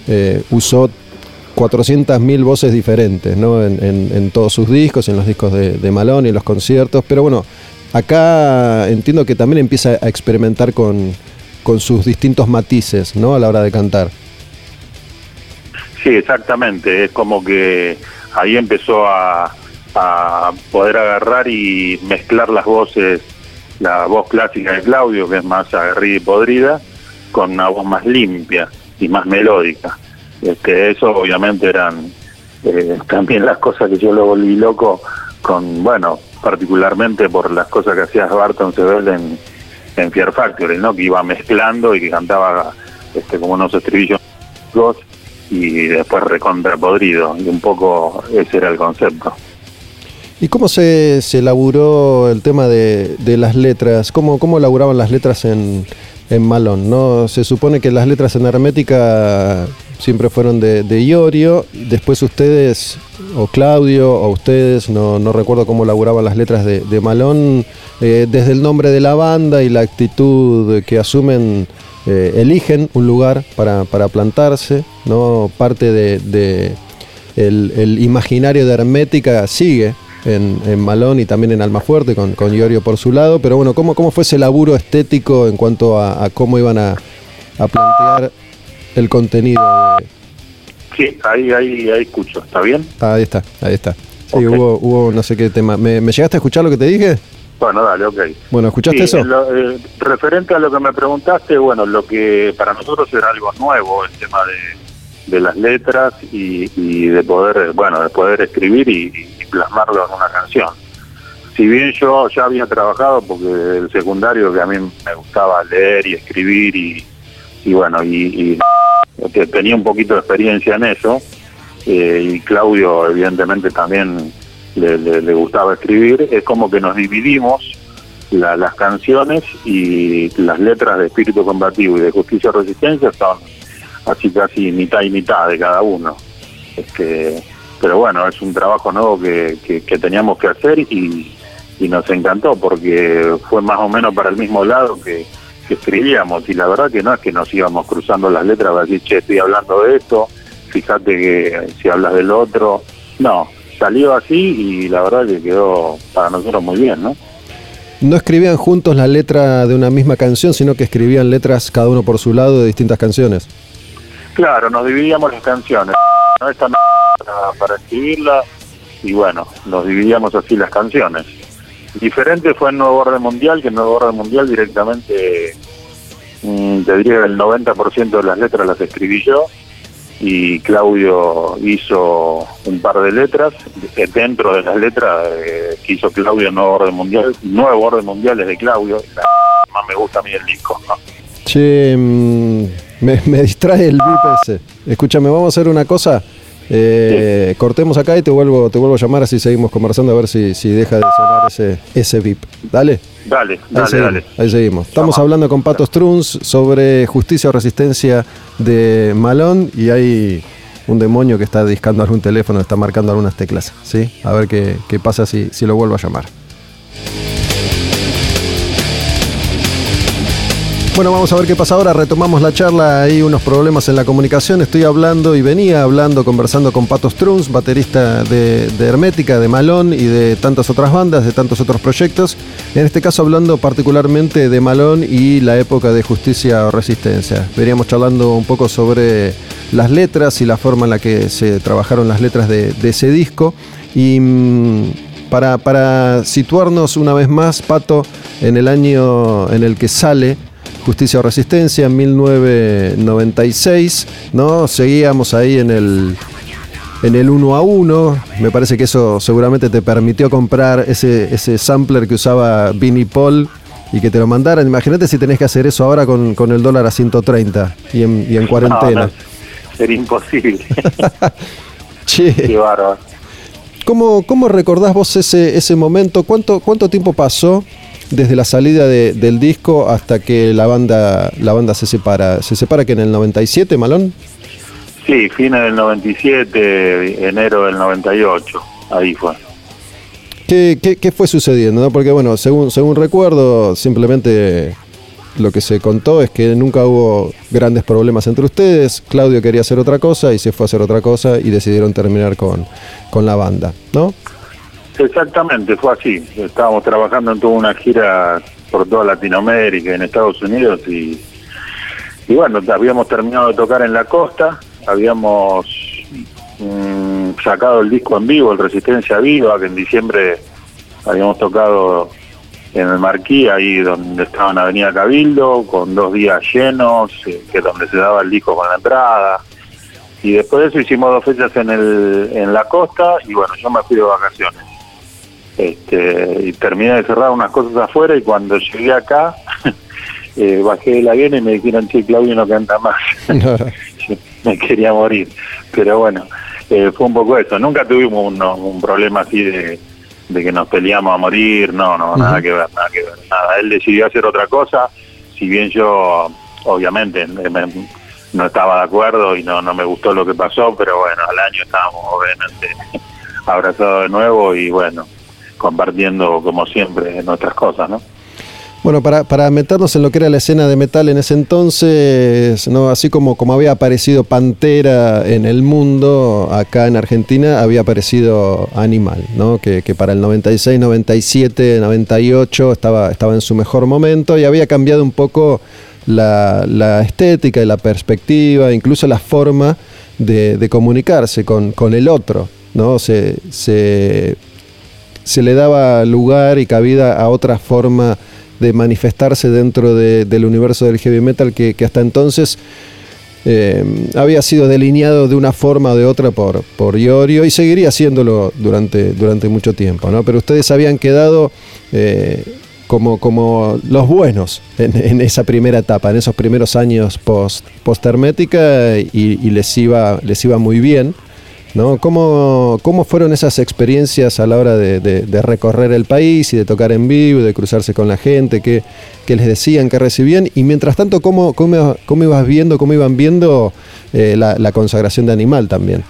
eh, usó 400.000 voces diferentes, ¿no? En, todos sus discos, en los discos de, de Malón y en los conciertos, pero bueno, acá entiendo que también empieza a experimentar con, sus distintos matices, ¿no? A la hora de cantar. Sí, exactamente. Es como que ahí empezó a, poder agarrar y mezclar las voces, la voz clásica de Claudio, que es más aguerrida y podrida, con una voz más limpia y más melódica. Este, eso obviamente eran eh, también las cosas que yo lo volví loco con, bueno, particularmente por las cosas que hacía Barton Sebel en, en Fear Factory, ¿no? que iba mezclando y que cantaba este, como unos estribillos y después recontrapodrido, y un poco ese era el concepto. ¿Y cómo se, se elaboró el tema de, las letras? ¿Cómo, ¿Cómo elaboraban las letras en, en Malón? ¿no? Se supone que las letras en Hermética siempre fueron de, de Iorio, después ustedes o Claudio o ustedes, no, no recuerdo cómo elaboraban las letras de, Malón, eh, desde el nombre de la banda y la actitud que asumen, eh, eligen un lugar para, plantarse, ¿no? Parte de, el, imaginario de Hermética sigue en, Malón y también en Almafuerte con, con Iorio por su lado, pero bueno, ¿cómo, cómo fue ese laburo estético en cuanto a, cómo iban a, a plantear el contenido Sí, ahí, ahí, ahí escucho. ¿Está bien? ahí está, ahí está. Sí, hubo, hubo no sé qué tema. ¿Me, llegaste a escuchar lo que te dije? Bueno, dale, ok. Bueno, ¿escuchaste eso? Eh, referente a lo que me preguntaste, bueno, lo que para nosotros era algo nuevo, el tema de, las letras y, de poder, bueno, de poder escribir y, plasmarlo en una canción. Si bien yo ya había trabajado, porque el secundario que a mí me gustaba leer y escribir y, y bueno, y que tenía un poquito de experiencia en eso, eh, y Claudio evidentemente también le, gustaba escribir, es como que nos dividimos las canciones y las letras de Espíritu Combativo y de Justicia y Resistencia son así casi mitad y mitad de cada uno. Este, pero bueno, es un trabajo nuevo que, que, teníamos que hacer y, y, nos encantó porque fue más o menos para el mismo lado que, que, escribíamos y la verdad que no es que nos íbamos cruzando las letras para decir, che, estoy hablando de esto, fíjate que si hablas del otro, no, salió así y la verdad que quedó para nosotros muy bien, ¿no? No escribían juntos la letra de una misma canción, sino que escribían letras cada uno por su lado de distintas canciones. Claro, nos dividíamos las canciones. No esta para, para escribirla y bueno, nos dividíamos así las canciones. Diferente fue el Nuevo Orden Mundial, que el Nuevo Orden Mundial directamente, mm, te diría que el 90% de las letras las escribí yo y Claudio hizo un par de letras. Dentro de las letras eh, que hizo Claudio Nuevo Orden Mundial, Nuevo Orden Mundial es de Claudio, más me gusta a mí el disco. Che, mm, me, distrae el VIP. Escúchame, vamos a hacer una cosa. Eh, cortemos acá y te vuelvo, te vuelvo a llamar así seguimos conversando a ver si, si deja de sonar ese, ese VIP. Dale. Dale, dale, ahí dale. Ahí seguimos. Estamos hablando con Pato Struns sobre justicia o resistencia de Malón y hay un demonio que está discando algún teléfono, está marcando algunas teclas. ¿sí? A ver qué, qué pasa si, si lo vuelvo a llamar. Bueno, vamos a ver qué pasa ahora. Retomamos la charla. Hay unos problemas en la comunicación. Estoy hablando y venía hablando, conversando con Pato Struns, baterista de, Hermética, de Malón y de tantas otras bandas, de tantos otros proyectos. En este caso, hablando particularmente de Malón y la época de Justicia o Resistencia. Veníamos charlando un poco sobre las letras y la forma en la que se trabajaron las letras de, ese disco. Y. Mm, para situarnos una vez más, Pato, en el año en el que sale Justicia o Resistencia en 1996, ¿no? Seguíamos ahí en el, en el 1 a 1. Me parece que eso seguramente te permitió comprar ese, ese sampler que usaba Vinnie Paul y que te lo mandaran. Imagínate si tenés que hacer eso ahora con, el dólar a 130 y en, y en cuarentena. sería imposible. che. Qué bárbaro. ¿Cómo, ¿Cómo, recordás vos ese, ese momento? ¿Cuánto, ¿Cuánto tiempo pasó desde la salida del disco hasta que la banda la banda se separa. ¿Se separa que en el 97, Malón? Sí, fines del 97, enero del 98, ahí fue. ¿Qué, qué, fue sucediendo? Porque bueno, según, según recuerdo, simplemente lo que se contó es que nunca hubo grandes problemas entre ustedes. Claudio quería hacer otra cosa y se fue a hacer otra cosa y decidieron terminar con, con la banda, ¿no? Exactamente, fue así. Estábamos trabajando en toda una gira por toda Latinoamérica, en Estados Unidos y, bueno, habíamos terminado de tocar en la costa, habíamos mm, sacado el disco en vivo, el Resistencia Viva, que en diciembre habíamos tocado en el Marquí, ahí donde estaba en Avenida Cabildo, con dos días llenos, eh, que donde se daba el disco con la entrada. Y después de eso hicimos dos fechas en, el, en la costa y bueno, yo me fui de vacaciones este, y terminé de cerrar unas cosas afuera y cuando llegué acá eh, bajé del avión y me dijeron, che, Claudio no canta más. me quería morir. Pero bueno, eh, fue un poco eso. Nunca tuvimos un, problema así de, que nos peleamos a morir, no, no, nada que ver, nada que ver. Nada, él decidió hacer otra cosa, si bien yo, obviamente, no estaba de acuerdo y no, no me gustó lo que pasó, pero bueno, al año estábamos obviamente abrazados de nuevo y bueno, compartiendo como siempre nuestras cosas, ¿no? Bueno, para, para meternos en lo que era la escena de metal en ese entonces, ¿no? así como, como había aparecido Pantera en el mundo, acá en Argentina había aparecido Animal, ¿no? que, que para el 96, 97, 98 estaba, estaba en su mejor momento y había cambiado un poco la, la estética y la perspectiva, incluso la forma de, de comunicarse con, con, el otro. ¿no? Se, se se le daba lugar y cabida a otra forma de manifestarse dentro del universo del heavy metal que, hasta entonces eh, había sido delineado de una forma o de otra por, por Iorio y seguiría haciéndolo durante, durante mucho tiempo, ¿no? Pero ustedes habían quedado eh, como, como los buenos en, esa primera etapa, en esos primeros años post, post hermética y, y les, iba, les iba muy bien. ¿No? ¿Cómo, ¿Cómo fueron esas experiencias a la hora de, recorrer el país y de tocar en vivo, de cruzarse con la gente? ¿Qué, les decían, qué recibían? Y mientras tanto, ¿cómo, cómo, cómo ibas viendo, cómo iban viendo eh, la, consagración de Animal también?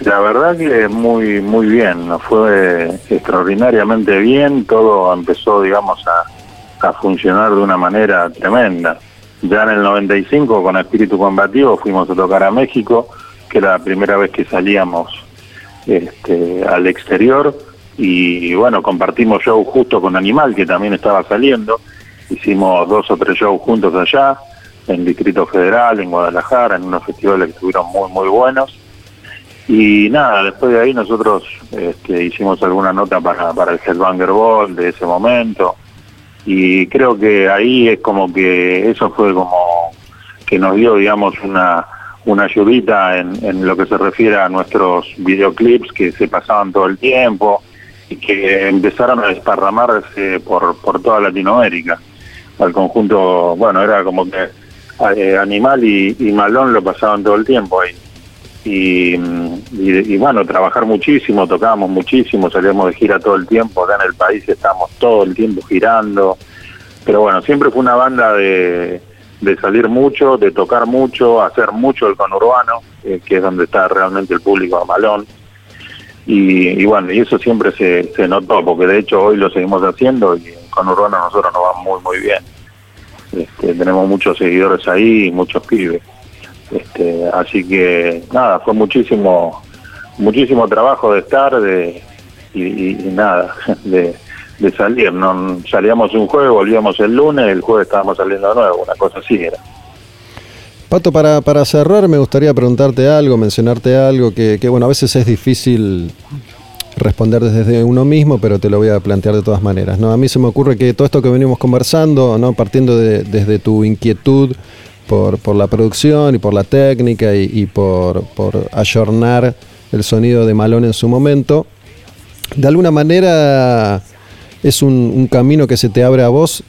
La verdad que muy muy bien, nos fue extraordinariamente bien, todo empezó, digamos, a, a funcionar de una manera tremenda. Ya en el 95 con Espíritu Combativo fuimos a tocar a México, que era la primera vez que salíamos este, al exterior y bueno, compartimos show justo con Animal, que también estaba saliendo. Hicimos dos o tres shows juntos allá, en Distrito Federal, en Guadalajara, en unos festivales que estuvieron muy, muy buenos. Y nada, después de ahí nosotros este, hicimos alguna nota para, para el Headbanger Ball de ese momento. Y creo que ahí es como que eso fue como que nos dio, digamos, una, una ayudita en, en lo que se refiere a nuestros videoclips que se pasaban todo el tiempo y que empezaron a desparramarse por, por toda Latinoamérica. Al conjunto, bueno, era como que eh, Animal y, Malón lo pasaban todo el tiempo ahí. Y, y, y, bueno, trabajar muchísimo, tocábamos muchísimo, salíamos de gira todo el tiempo, acá en el país estábamos todo el tiempo girando, pero bueno, siempre fue una banda de, de salir mucho, de tocar mucho, hacer mucho el conurbano, eh, que es donde está realmente el público de Malón. Y, bueno, y eso siempre se, se notó, porque de hecho hoy lo seguimos haciendo y con Urbano nosotros nos va muy, muy bien. Este, tenemos muchos seguidores ahí, muchos pibes. Este, así que nada, fue muchísimo, muchísimo trabajo de estar de, y, y, y nada, de, de salir. No, salíamos un jueves, volvíamos el lunes, el jueves estábamos saliendo de nuevo, una cosa así era. Pato, para, para cerrar me gustaría preguntarte algo, mencionarte algo que, que, bueno, a veces es difícil responder desde uno mismo, pero te lo voy a plantear de todas maneras. ¿no? A mí se me ocurre que todo esto que venimos conversando, ¿no? partiendo de, desde tu inquietud por, por la producción y por la técnica y, por, por ayornar el sonido de Malón en su momento, de alguna manera es un, un camino que se te abre a vos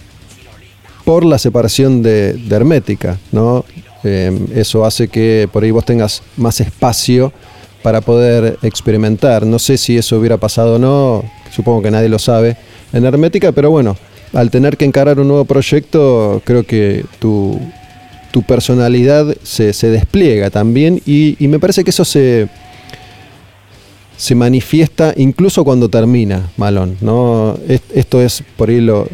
por la separación de, de Hermética, ¿no? Eh, eso hace que por ahí vos tengas más espacio para poder experimentar. No sé si eso hubiera pasado o no, supongo que nadie lo sabe en Hermética, pero bueno, al tener que encarar un nuevo proyecto, creo que tu, tu personalidad se, se, despliega también y, y, me parece que eso se, se manifiesta incluso cuando termina Malón. ¿no? Esto es por ahí lo,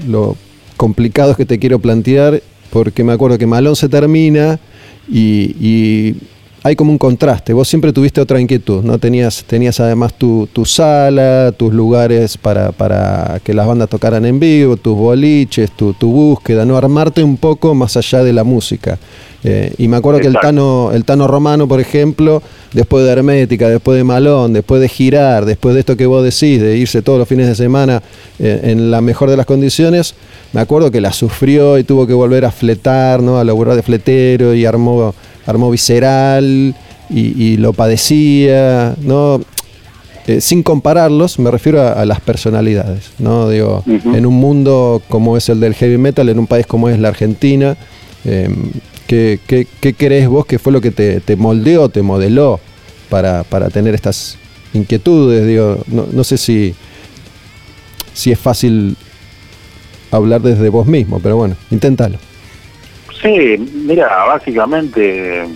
complicado que te quiero plantear, porque me acuerdo que Malón se termina y, hay como un contraste. Vos siempre tuviste otra inquietud, ¿no? Tenías, tenías además tu, tu sala, tus lugares para, para, que las bandas tocaran en vivo, tus boliches, tu, tu, búsqueda, ¿no? Armarte un poco más allá de la música. Eh, y me acuerdo Exacto. que el Tano, el Tano Romano, por ejemplo, después de Hermética, después de Malón, después de girar, después de esto que vos decís, de irse todos los fines de semana eh, en la mejor de las condiciones, me acuerdo que la sufrió y tuvo que volver a fletar, ¿no? A laburar de fletero y armó, armó visceral y, y lo padecía, ¿no? Eh, sin compararlos, me refiero a, a, las personalidades, ¿no? Digo, uh -huh. en un mundo como es el del heavy metal, en un país como es la Argentina, eh, ¿qué, qué, qué, crees vos que fue lo que te, te moldeó, te modeló para, para, tener estas inquietudes? Digo, no, no sé si, si es fácil hablar desde vos mismo, pero bueno, inténtalo. Sí, mira, básicamente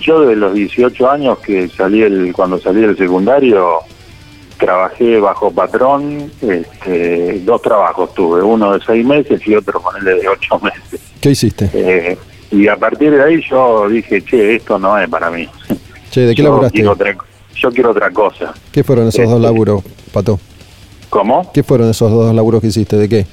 yo de los 18 años que salí el, cuando salí del secundario trabajé bajo patrón, este, dos trabajos tuve, uno de seis meses y otro con el de ocho meses. ¿Qué hiciste? Eh, y a partir de ahí yo dije, che, esto no es para mí. Che, ¿de qué yo laburaste? Quiero otra, yo quiero otra cosa. ¿Qué fueron esos este, dos laburos, Pato? ¿Cómo? ¿Qué fueron esos dos laburos que hiciste? ¿De qué?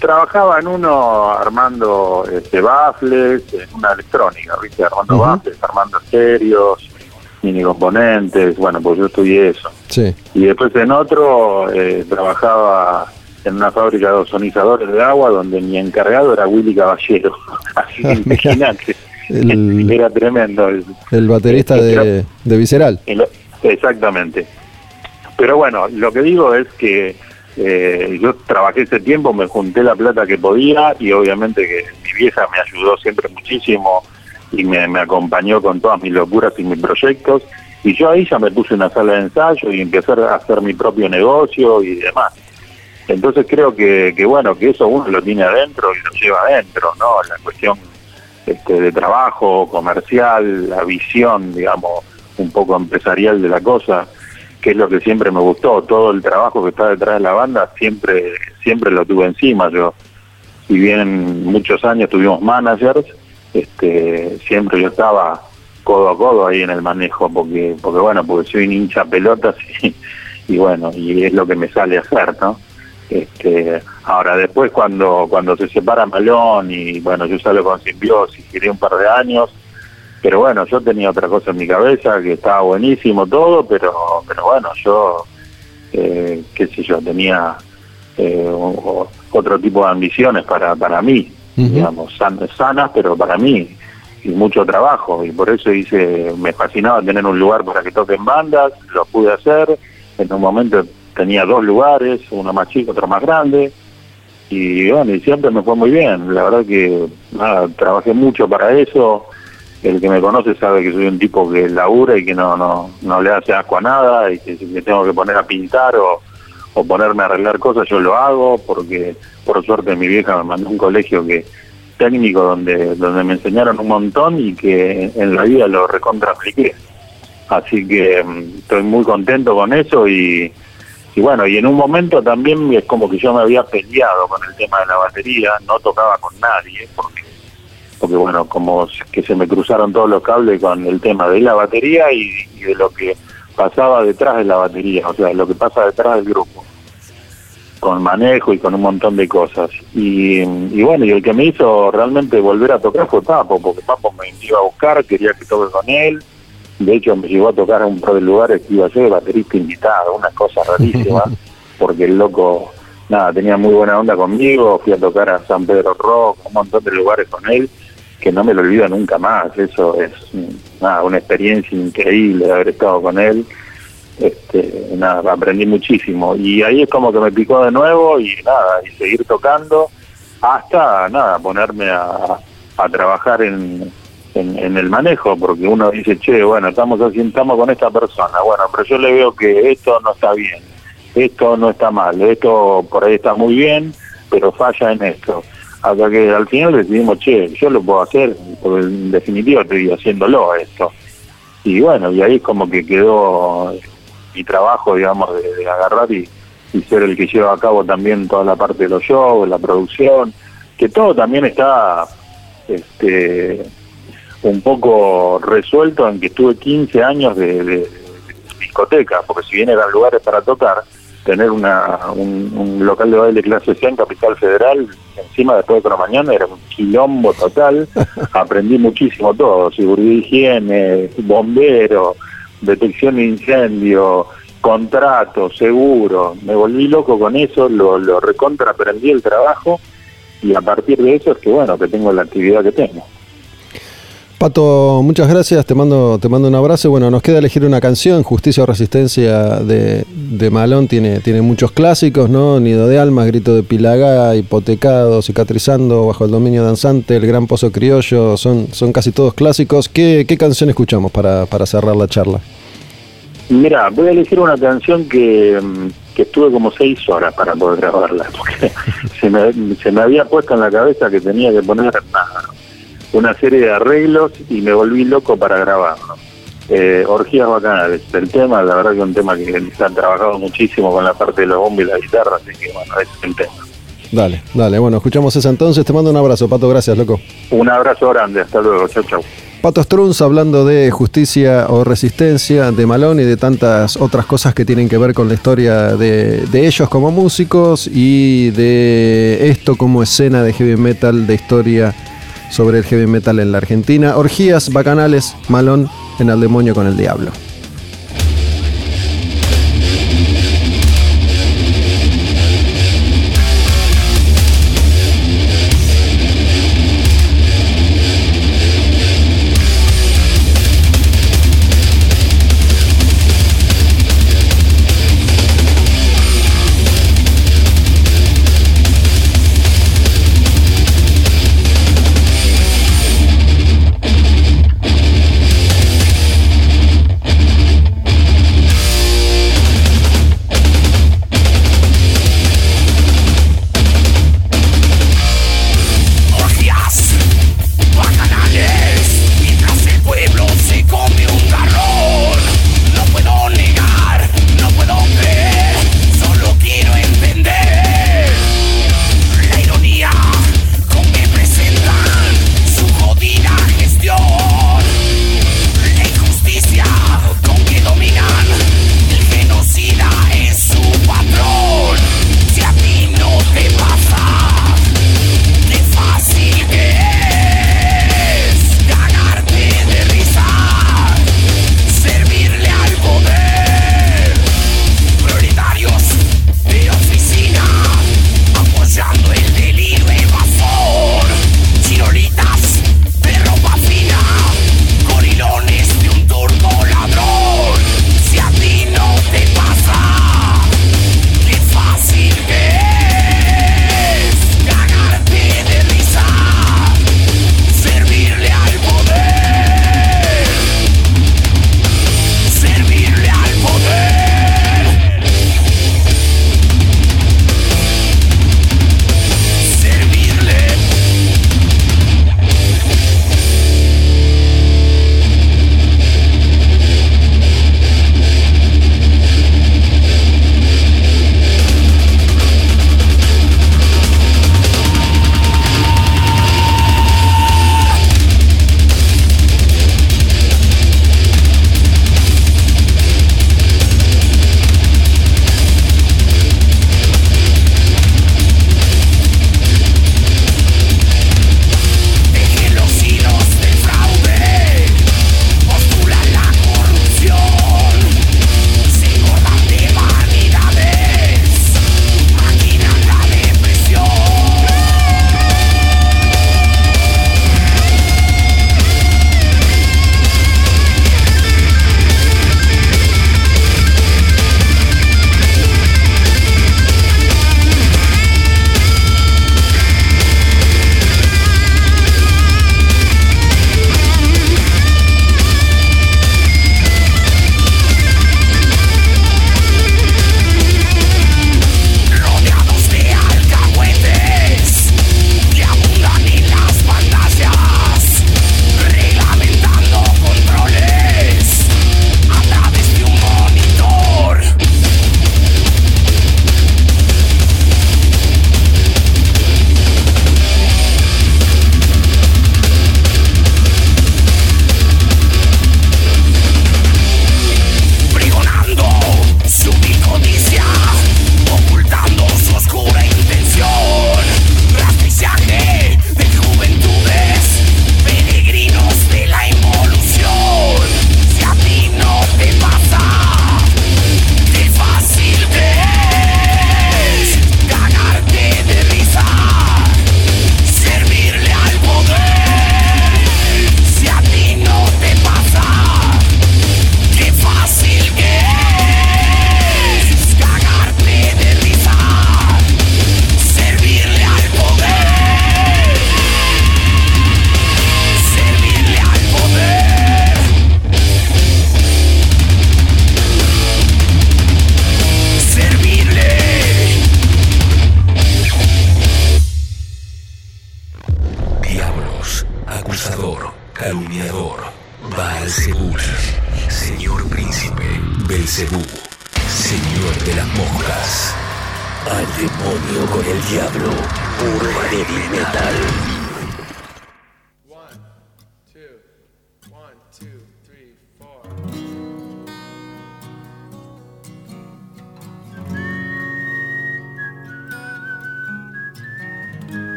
Trabajaba en uno armando este, baffles, en una electrónica, ¿viste? Armando uh -huh. baffles, armando estéreos, mini componentes, bueno, pues yo estudié eso. Sí. Y después en otro eh, trabajaba en una fábrica de ozonizadores de agua donde mi encargado era Willy Caballero. Así que imagínate. el, era tremendo. El baterista de, de Visceral. El, exactamente. Pero bueno, lo que digo es que eh, yo trabajé ese tiempo, me junté la plata que podía y obviamente que mi vieja me ayudó siempre muchísimo y me, acompañó con todas mis locuras y mis proyectos. Y yo ahí ya me puse una sala de ensayo y empecé a hacer mi propio negocio y demás. Entonces creo que, que bueno, que eso uno lo tiene adentro y lo lleva adentro, ¿no? La cuestión este, de trabajo, comercial, la visión, digamos, un poco empresarial de la cosa, que es lo que siempre me gustó. Todo el trabajo que está detrás de la banda siempre, siempre lo tuve encima. Yo, si bien muchos años tuvimos managers, este, siempre yo estaba codo a codo ahí en el manejo, porque, porque bueno, porque soy un hincha pelotas y, bueno, y es lo que me sale a hacer, ¿no? Este, ahora después cuando cuando se separa Malón y bueno, yo salgo con simbiosis, quería un par de años, pero bueno, yo tenía otra cosa en mi cabeza, que estaba buenísimo todo, pero pero bueno, yo, eh, qué sé yo, tenía eh, otro tipo de ambiciones para, para mí, digamos, sanas, pero para mí, y mucho trabajo, y por eso hice, me fascinaba tener un lugar para que toquen bandas, lo pude hacer, en un momento tenía dos lugares, uno más chico, otro más grande, y bueno, y siempre me fue muy bien, la verdad que nada, trabajé mucho para eso, el que me conoce sabe que soy un tipo que labura y que no no, no le hace asco a nada, y que si me tengo que poner a pintar o, o ponerme a arreglar cosas, yo lo hago, porque por suerte mi vieja me mandó un colegio que técnico donde donde me enseñaron un montón y que en la vida lo recontra apliqué. Así que mm, estoy muy contento con eso y, y bueno, y en un momento también es como que yo me había peleado con el tema de la batería, no tocaba con nadie, porque, porque bueno, como que se me cruzaron todos los cables con el tema de la batería y, de lo que pasaba detrás de la batería, o sea, lo que pasa detrás del grupo, con manejo y con un montón de cosas. Y, y bueno, y el que me hizo realmente volver a tocar fue Papo, porque Papo me iba a buscar, quería que toque con él, de hecho, me llegó a tocar a un par de lugares que iba a ser baterista invitado, una cosa rarísima, porque el loco, nada, tenía muy buena onda conmigo, fui a tocar a San Pedro Rock, un montón de lugares con él, que no me lo olvido nunca más, eso es nada, una experiencia increíble haber estado con él, este, nada, aprendí muchísimo, y ahí es como que me picó de nuevo y nada, y seguir tocando hasta, nada, ponerme a, a trabajar en en, el manejo, porque uno dice, che, bueno, estamos así, estamos con esta persona, bueno, pero yo le veo que esto no está bien, esto no está mal, esto por ahí está muy bien, pero falla en esto. Hasta que al final decidimos, che, yo lo puedo hacer, porque en definitiva estoy haciéndolo esto. Y bueno, y ahí como que quedó mi trabajo, digamos, de, agarrar y, ser el que lleva a cabo también toda la parte de los shows, la producción, que todo también está este un poco resuelto en que estuve 15 años de, discoteca, porque si bien eran lugares para tocar, tener una, un, local de baile clase C en Capital Federal, encima después de mañana, era un quilombo total. Aprendí muchísimo todo, seguridad higiene, bombero, detección de incendio, contrato, seguro. Me volví loco con eso, lo, lo recontra aprendí el trabajo y a partir de eso es que bueno, que tengo la actividad que tengo. Pato, muchas gracias, te mando, te mando un abrazo. Bueno, nos queda elegir una canción, Justicia o Resistencia de, de Malón, tiene, tiene muchos clásicos, ¿no? Nido de Almas, Grito de Pilagá, Hipotecado, Cicatrizando, Bajo el Dominio Danzante, El Gran Pozo Criollo, son, son casi todos clásicos. ¿Qué, qué canción escuchamos para, para cerrar la charla? Mira, voy a elegir una canción que, que estuve como seis horas para poder grabarla, porque se me, se me había puesto en la cabeza que tenía que poner nada una serie de arreglos y me volví loco para grabarlo. Eh, orgías bacanales, el tema, la verdad que es un tema que se han trabajado muchísimo con la parte de los bombos y la guitarra, así que bueno, ese es el tema. Dale, dale, bueno, escuchamos ese entonces, te mando un abrazo, Pato, gracias, loco. Un abrazo grande, hasta luego, chau, chau. Pato Strunz hablando de justicia o resistencia de Malón y de tantas otras cosas que tienen que ver con la historia de, de, ellos como músicos y de esto como escena de heavy metal, de historia sobre el heavy metal en la Argentina. Orgías bacanales, malón en Al Demonio con el Diablo.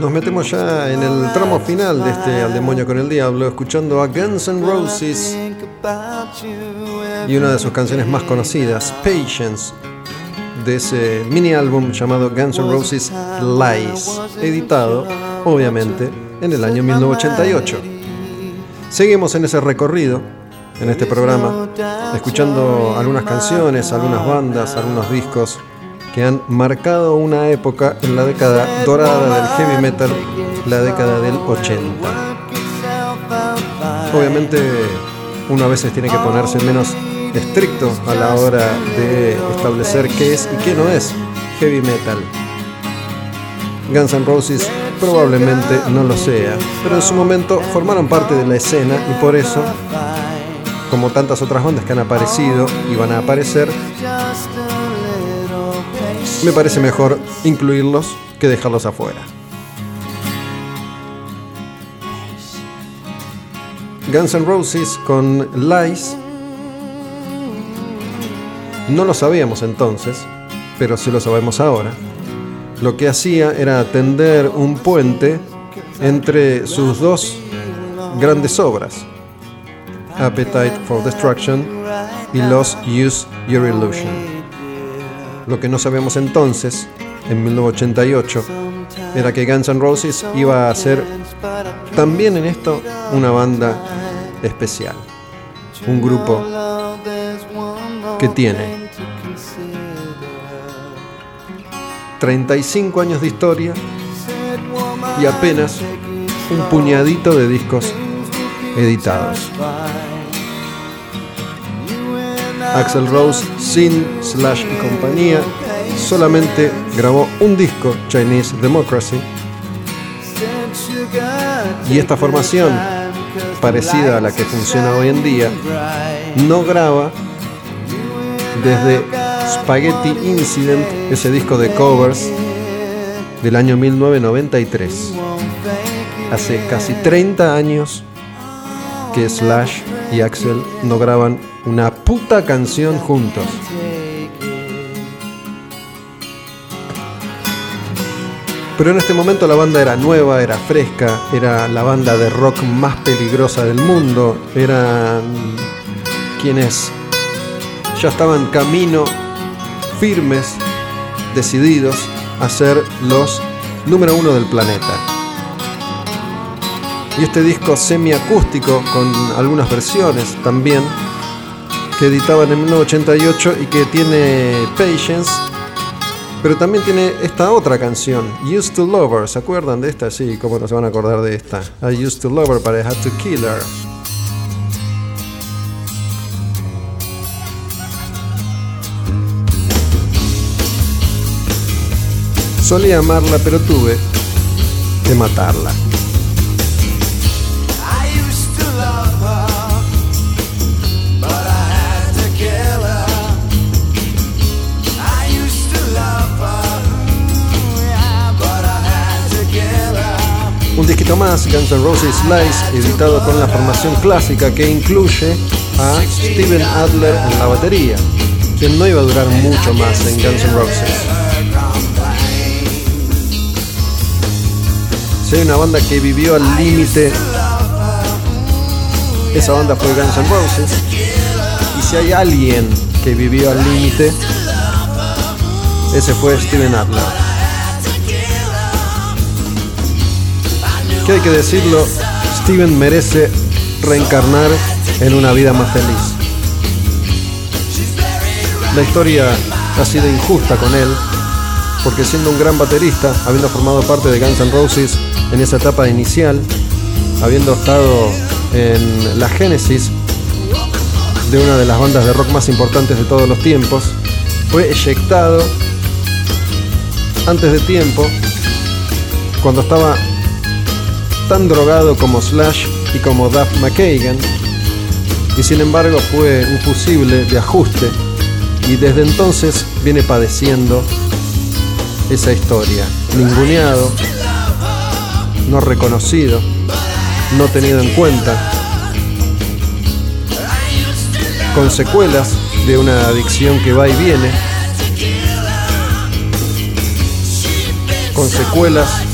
Nos metemos ya en el tramo final de este Al demonio con el diablo, escuchando a Guns N' Roses y una de sus canciones más conocidas, Patience, de ese mini álbum llamado Guns N' Roses Lies, editado, obviamente, en el año 1988. Seguimos en ese recorrido, en este programa, escuchando algunas canciones, algunas bandas, algunos discos que han marcado una época en la década dorada del heavy metal, la década del 80. Obviamente uno a veces tiene que ponerse menos estricto a la hora de establecer qué es y qué no es heavy metal. Guns N' Roses probablemente no lo sea, pero en su momento formaron parte de la escena y por eso, como tantas otras bandas que han aparecido y van a aparecer, me parece mejor incluirlos que dejarlos afuera. Guns N' Roses con Lies. No lo sabíamos entonces, pero sí lo sabemos ahora. Lo que hacía era tender un puente entre sus dos grandes obras, Appetite for Destruction y Los Use Your Illusion. Lo que no sabemos entonces, en 1988, era que Guns N' Roses iba a ser también en esto una banda especial. Un grupo que tiene 35 años de historia y apenas un puñadito de discos editados. Axel Rose sin Slash y compañía solamente grabó un disco, Chinese Democracy. Y esta formación, parecida a la que funciona hoy en día, no graba desde Spaghetti Incident, ese disco de covers del año 1993. Hace casi 30 años que Slash y Axel no graban una puta canción juntos. Pero en este momento la banda era nueva, era fresca, era la banda de rock más peligrosa del mundo, eran quienes ya estaban camino firmes, decididos a ser los número uno del planeta. Y este disco semiacústico con algunas versiones también que editaban en 1988 y que tiene Patience, pero también tiene esta otra canción, Used to Love Her. ¿Se acuerdan de esta? Sí, ¿cómo no se van a acordar de esta? I used to love her, but I had to kill her. Solía amarla, pero tuve que matarla. Disquito más, Guns N' Roses Slice, editado con la formación clásica que incluye a Steven Adler en la batería, quien no iba a durar mucho más en Guns N' Roses. Si hay una banda que vivió al límite esa banda fue Guns N' Roses. Y si hay alguien que vivió al límite, ese fue Steven Adler. Que hay que decirlo, Steven merece reencarnar en una vida más feliz. La historia ha sido injusta con él, porque siendo un gran baterista, habiendo formado parte de Guns N' Roses en esa etapa inicial, habiendo estado en la génesis de una de las bandas de rock más importantes de todos los tiempos, fue eyectado antes de tiempo, cuando estaba tan drogado como Slash y como Duff McKagan, y sin embargo fue un fusible de ajuste y desde entonces viene padeciendo esa historia, ninguneado, no reconocido, no tenido en cuenta, con secuelas de una adicción que va y viene, con secuelas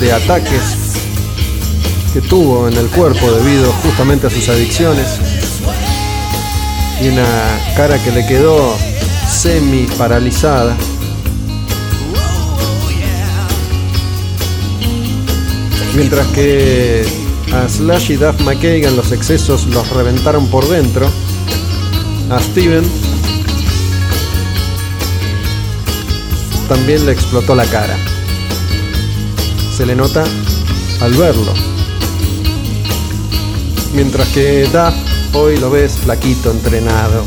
de ataques que tuvo en el cuerpo debido justamente a sus adicciones y una cara que le quedó semi paralizada. Mientras que a Slash y Duff McKagan los excesos los reventaron por dentro, a Steven también le explotó la cara. Se le nota al verlo. Mientras que Duff hoy lo ves flaquito, entrenado.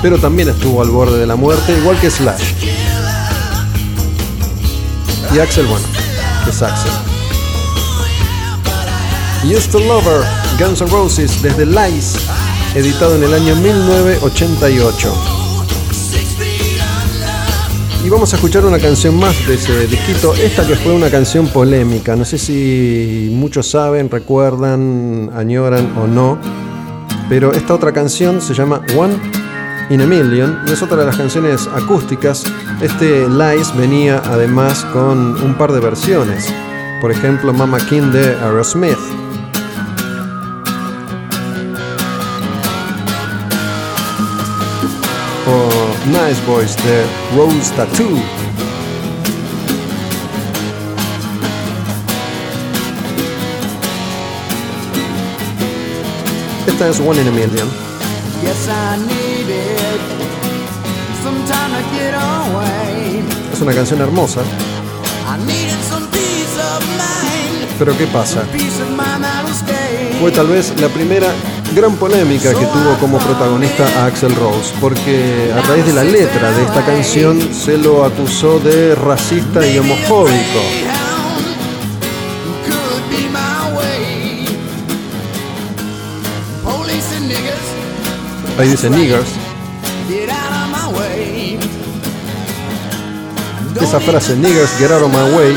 Pero también estuvo al borde de la muerte, igual que Slash. Y Axel, bueno, es Axel. Used to Lover, Guns N' Roses, desde Lies, editado en el año 1988. Y vamos a escuchar una canción más de ese disquito, esta que fue una canción polémica, no sé si muchos saben, recuerdan, añoran o no, pero esta otra canción se llama One in a Million y es otra de las canciones acústicas. Este Lies venía además con un par de versiones, por ejemplo Mama King de Aerosmith. Nice Boys de Rose Tattoo. Esta es One in a Million. Es una canción hermosa, I needed some peace of mind. pero ¿qué pasa? Fue tal vez la primera gran polémica que tuvo como protagonista a Axel Rose, porque a raíz de la letra de esta canción se lo acusó de racista y homofóbico. Ahí dice niggers. Esa frase, niggers, get out of my way,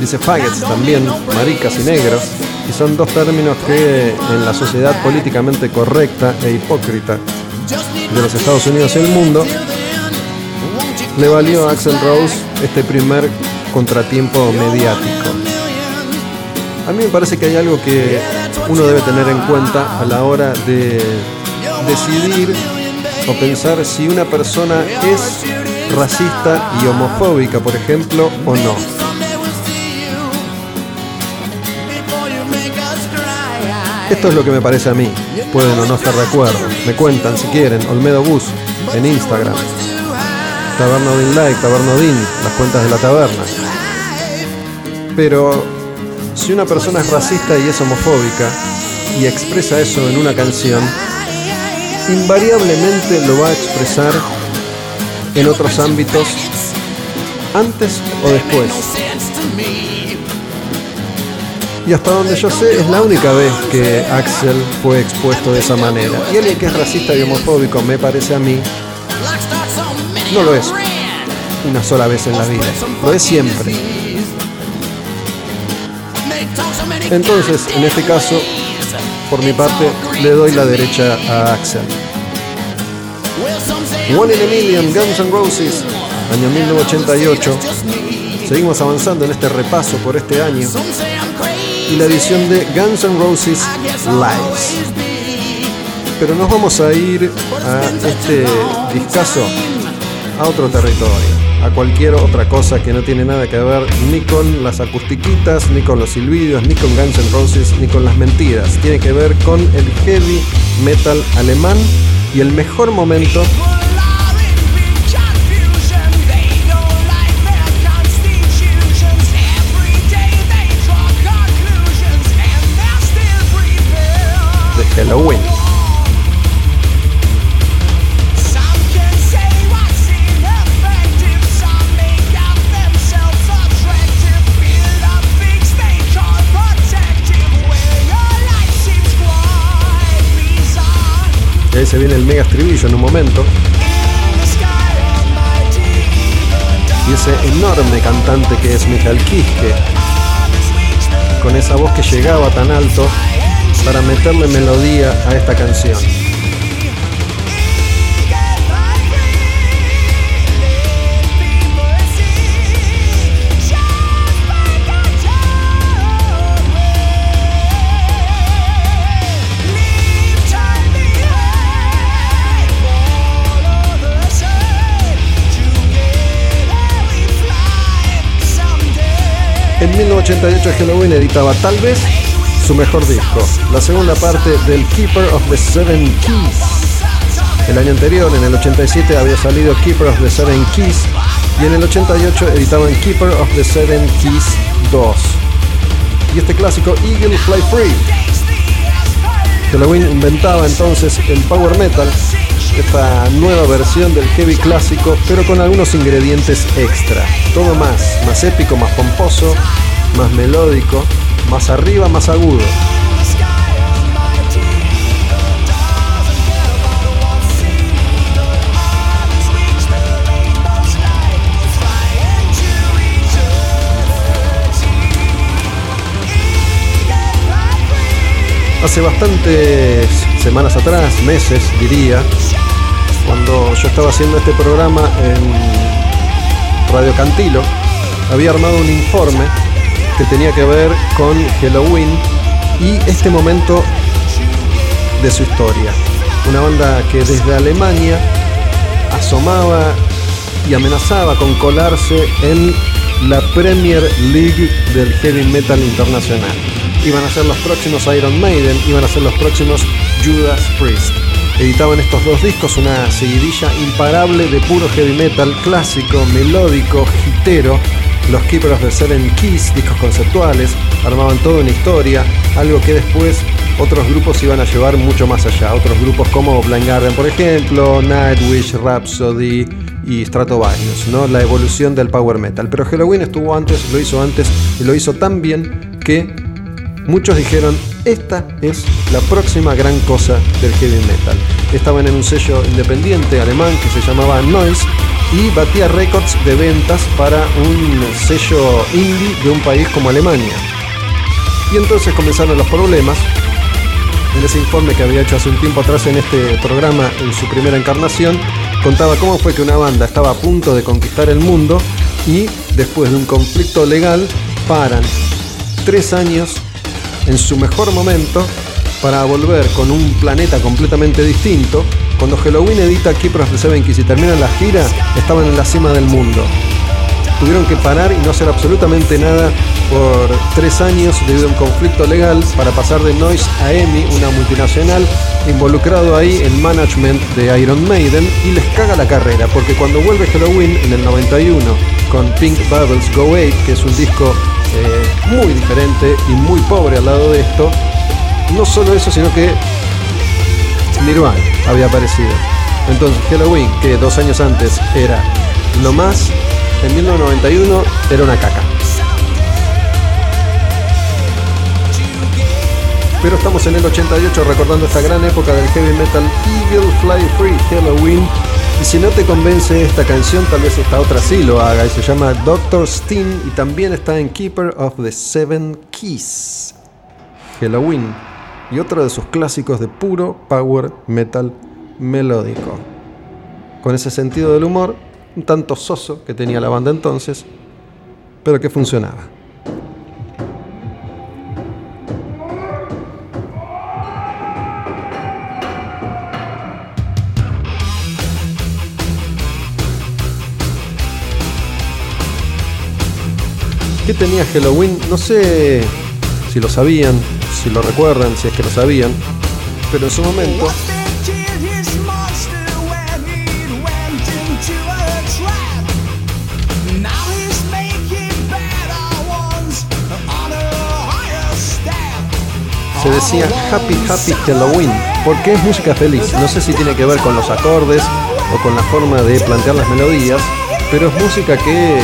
dice faggots también, maricas y negros, y son dos términos que en la sociedad políticamente correcta e hipócrita de los Estados Unidos y el mundo le valió a Axel Rose este primer contratiempo mediático. A mí me parece que hay algo que uno debe tener en cuenta a la hora de decidir o pensar si una persona es racista y homofóbica, por ejemplo, o no. Esto es lo que me parece a mí. Pueden o no estar de acuerdo. Me cuentan si quieren. Olmedo Bus en Instagram. Tabernodin Like, Tabernodin, las cuentas de la taberna. Pero si una persona es racista y es homofóbica y expresa eso en una canción, invariablemente lo va a expresar en otros ámbitos antes o después. Y hasta donde yo sé es la única vez que Axel fue expuesto de esa manera. Y alguien que es racista y homofóbico, me parece a mí, no lo es una sola vez en la vida, lo es siempre. Entonces, en este caso, por mi parte, le doy la derecha a Axel. One in a Million, Guns N' Roses, año 1988. Seguimos avanzando en este repaso por este año y la edición de Guns N' Roses Lives. Pero nos vamos a ir a este discazo a otro territorio a cualquier otra cosa que no tiene nada que ver ni con las acustiquitas, ni con los silbidos, ni con Guns N' Roses, ni con las mentiras. Tiene que ver con el heavy metal alemán y el mejor momento Halloween. Y ahí se viene el mega estribillo en un momento. Y ese enorme cantante que es Michael Kiske, con esa voz que llegaba tan alto para meterle melodía a esta canción. En 1988 Halloween editaba tal vez su mejor disco, la segunda parte del Keeper of the Seven Keys. El año anterior, en el 87, había salido Keeper of the Seven Keys y en el 88 editaban Keeper of the Seven Keys 2. Y este clásico Eagle Fly Free. Halloween inventaba entonces el power metal, esta nueva versión del heavy clásico, pero con algunos ingredientes extra. Todo más, más épico, más pomposo, más melódico, más arriba, más agudo. Hace bastantes semanas atrás, meses diría, cuando yo estaba haciendo este programa en Radio Cantilo, había armado un informe que tenía que ver con Halloween y este momento de su historia. Una banda que desde Alemania asomaba y amenazaba con colarse en la Premier League del Heavy Metal Internacional. Iban a ser los próximos Iron Maiden, iban a ser los próximos Judas Priest. Editaban estos dos discos, una seguidilla imparable de puro heavy metal clásico, melódico, hitero, los Keepers the Seven Keys, discos conceptuales, armaban toda una historia, algo que después otros grupos iban a llevar mucho más allá. Otros grupos como Blind Guardian, por ejemplo, Nightwish, Rhapsody y Stratovarius, ¿no? La evolución del power metal. Pero Halloween estuvo antes, lo hizo antes y lo hizo tan bien que muchos dijeron, esta es la próxima gran cosa del heavy metal. Estaban en un sello independiente alemán que se llamaba Noise y batía récords de ventas para un sello indie de un país como Alemania. Y entonces comenzaron los problemas. En ese informe que había hecho hace un tiempo atrás en este programa, en su primera encarnación, contaba cómo fue que una banda estaba a punto de conquistar el mundo y después de un conflicto legal paran tres años en su mejor momento para volver con un planeta completamente distinto. Cuando Halloween edita Keepers of the Seven Keys y terminan la gira, estaban en la cima del mundo. Tuvieron que parar y no hacer absolutamente nada por tres años debido a un conflicto legal para pasar de Noise a EMI, una multinacional, involucrado ahí en management de Iron Maiden y les caga la carrera, porque cuando vuelve Halloween en el 91 con Pink Bubbles Go 8, que es un disco eh, muy diferente y muy pobre al lado de esto, no solo eso, sino que Nirvana había aparecido. Entonces Halloween, que dos años antes era lo más, en 1991 era una caca. Pero estamos en el 88 recordando esta gran época del heavy metal Eagle Fly Free Halloween. Y si no te convence esta canción, tal vez esta otra sí lo haga. Y se llama Doctor Steen y también está en Keeper of the Seven Keys. Halloween. Y otro de sus clásicos de puro power metal melódico. Con ese sentido del humor un tanto soso que tenía la banda entonces, pero que funcionaba. ¿Qué tenía Halloween? No sé si lo sabían, si lo recuerdan, si es que lo sabían, pero en su momento se decía Happy Happy Halloween, porque es música feliz. No sé si tiene que ver con los acordes o con la forma de plantear las melodías, pero es música que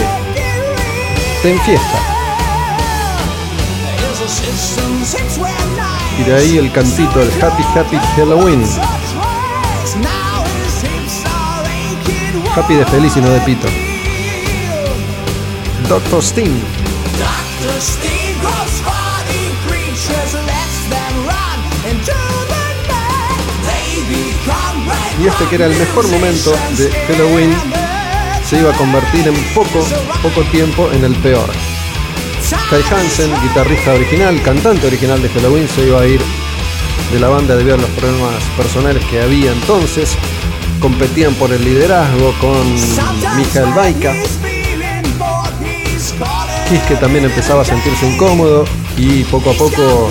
te enfiesta. Y de ahí el cantito del Happy Happy Halloween. Happy de feliz y no de pito. Doctor Sting. Dr. Steve Y este que era el mejor momento de Halloween se iba a convertir en poco, poco tiempo en el peor. Kai Hansen, guitarrista original, cantante original de Halloween, se iba a ir de la banda debido a los problemas personales que había entonces. Competían por el liderazgo con Michael Baika. Kiske también empezaba a sentirse incómodo y poco a poco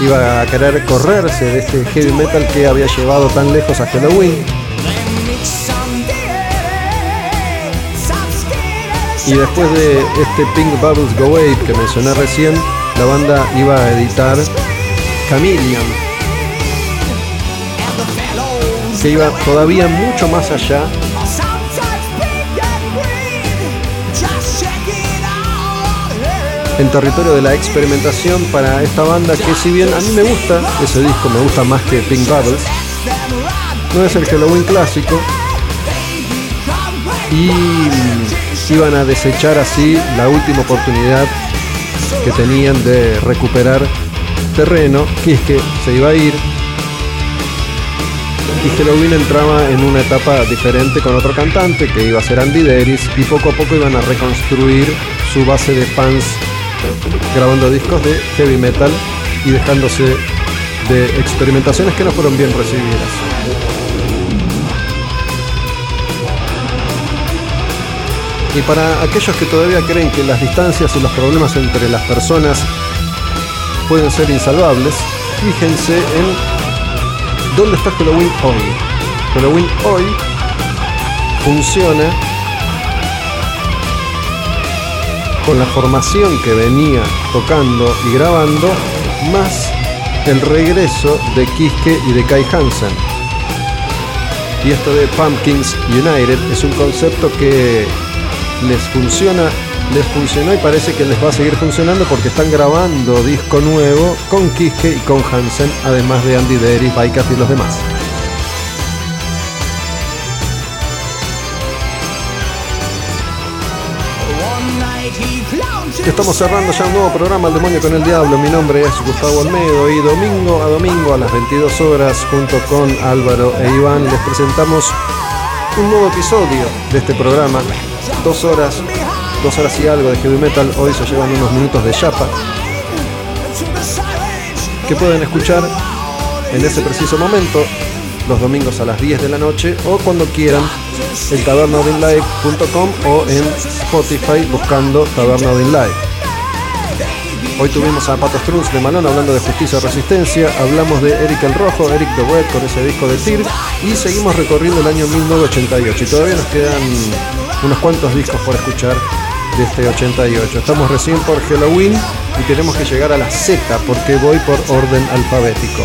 iba a querer correrse de este heavy metal que había llevado tan lejos a Halloween. Y después de este Pink Bubbles Go Wave que mencioné recién, la banda iba a editar Chameleon, que iba todavía mucho más allá en territorio de la experimentación para esta banda que si bien a mí me gusta ese disco, me gusta más que Pink Bubbles, no es el Halloween clásico y iban a desechar así la última oportunidad que tenían de recuperar terreno, que es que se iba a ir y Halloween entraba en una etapa diferente con otro cantante que iba a ser Andy Deris y poco a poco iban a reconstruir su base de fans grabando discos de heavy metal y dejándose de experimentaciones que no fueron bien recibidas. Y para aquellos que todavía creen que las distancias y los problemas entre las personas pueden ser insalvables, fíjense en dónde está Halloween hoy. Halloween hoy funciona con la formación que venía tocando y grabando, más el regreso de Kiske y de Kai Hansen. Y esto de Pumpkins United es un concepto que les funciona, les funcionó y parece que les va a seguir funcionando porque están grabando disco nuevo con Kiske y con Hansen, además de Andy Deris, Baikas y los demás. Estamos cerrando ya un nuevo programa El Demonio con el Diablo. Mi nombre es Gustavo Olmedo y domingo a domingo a las 22 horas junto con Álvaro e Iván les presentamos un nuevo episodio de este programa. Dos horas, dos horas y algo de heavy metal. Hoy se llevan unos minutos de chapa que pueden escuchar en ese preciso momento los domingos a las 10 de la noche o cuando quieran en tabernaudinlive.com o en Spotify buscando Taberna. Hoy tuvimos a Pato Strunz de Malón hablando de justicia y resistencia, hablamos de Eric el Rojo, Eric the Red con ese disco de Tir y seguimos recorriendo el año 1988 y todavía nos quedan unos cuantos discos por escuchar de este 88. Estamos recién por Halloween y tenemos que llegar a la Z porque voy por orden alfabético.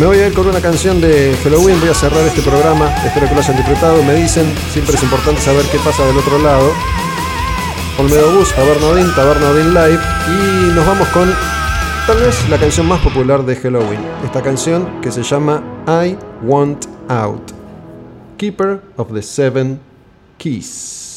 Me voy a ir con una canción de Halloween, voy a cerrar este programa, espero que lo hayan disfrutado, me dicen, siempre es importante saber qué pasa del otro lado. Olmedo Bus, Taberna Odin, Taberna Odin Live y nos vamos con tal vez la canción más popular de Halloween, esta canción que se llama I Want Out, Keeper of the Seven Keys.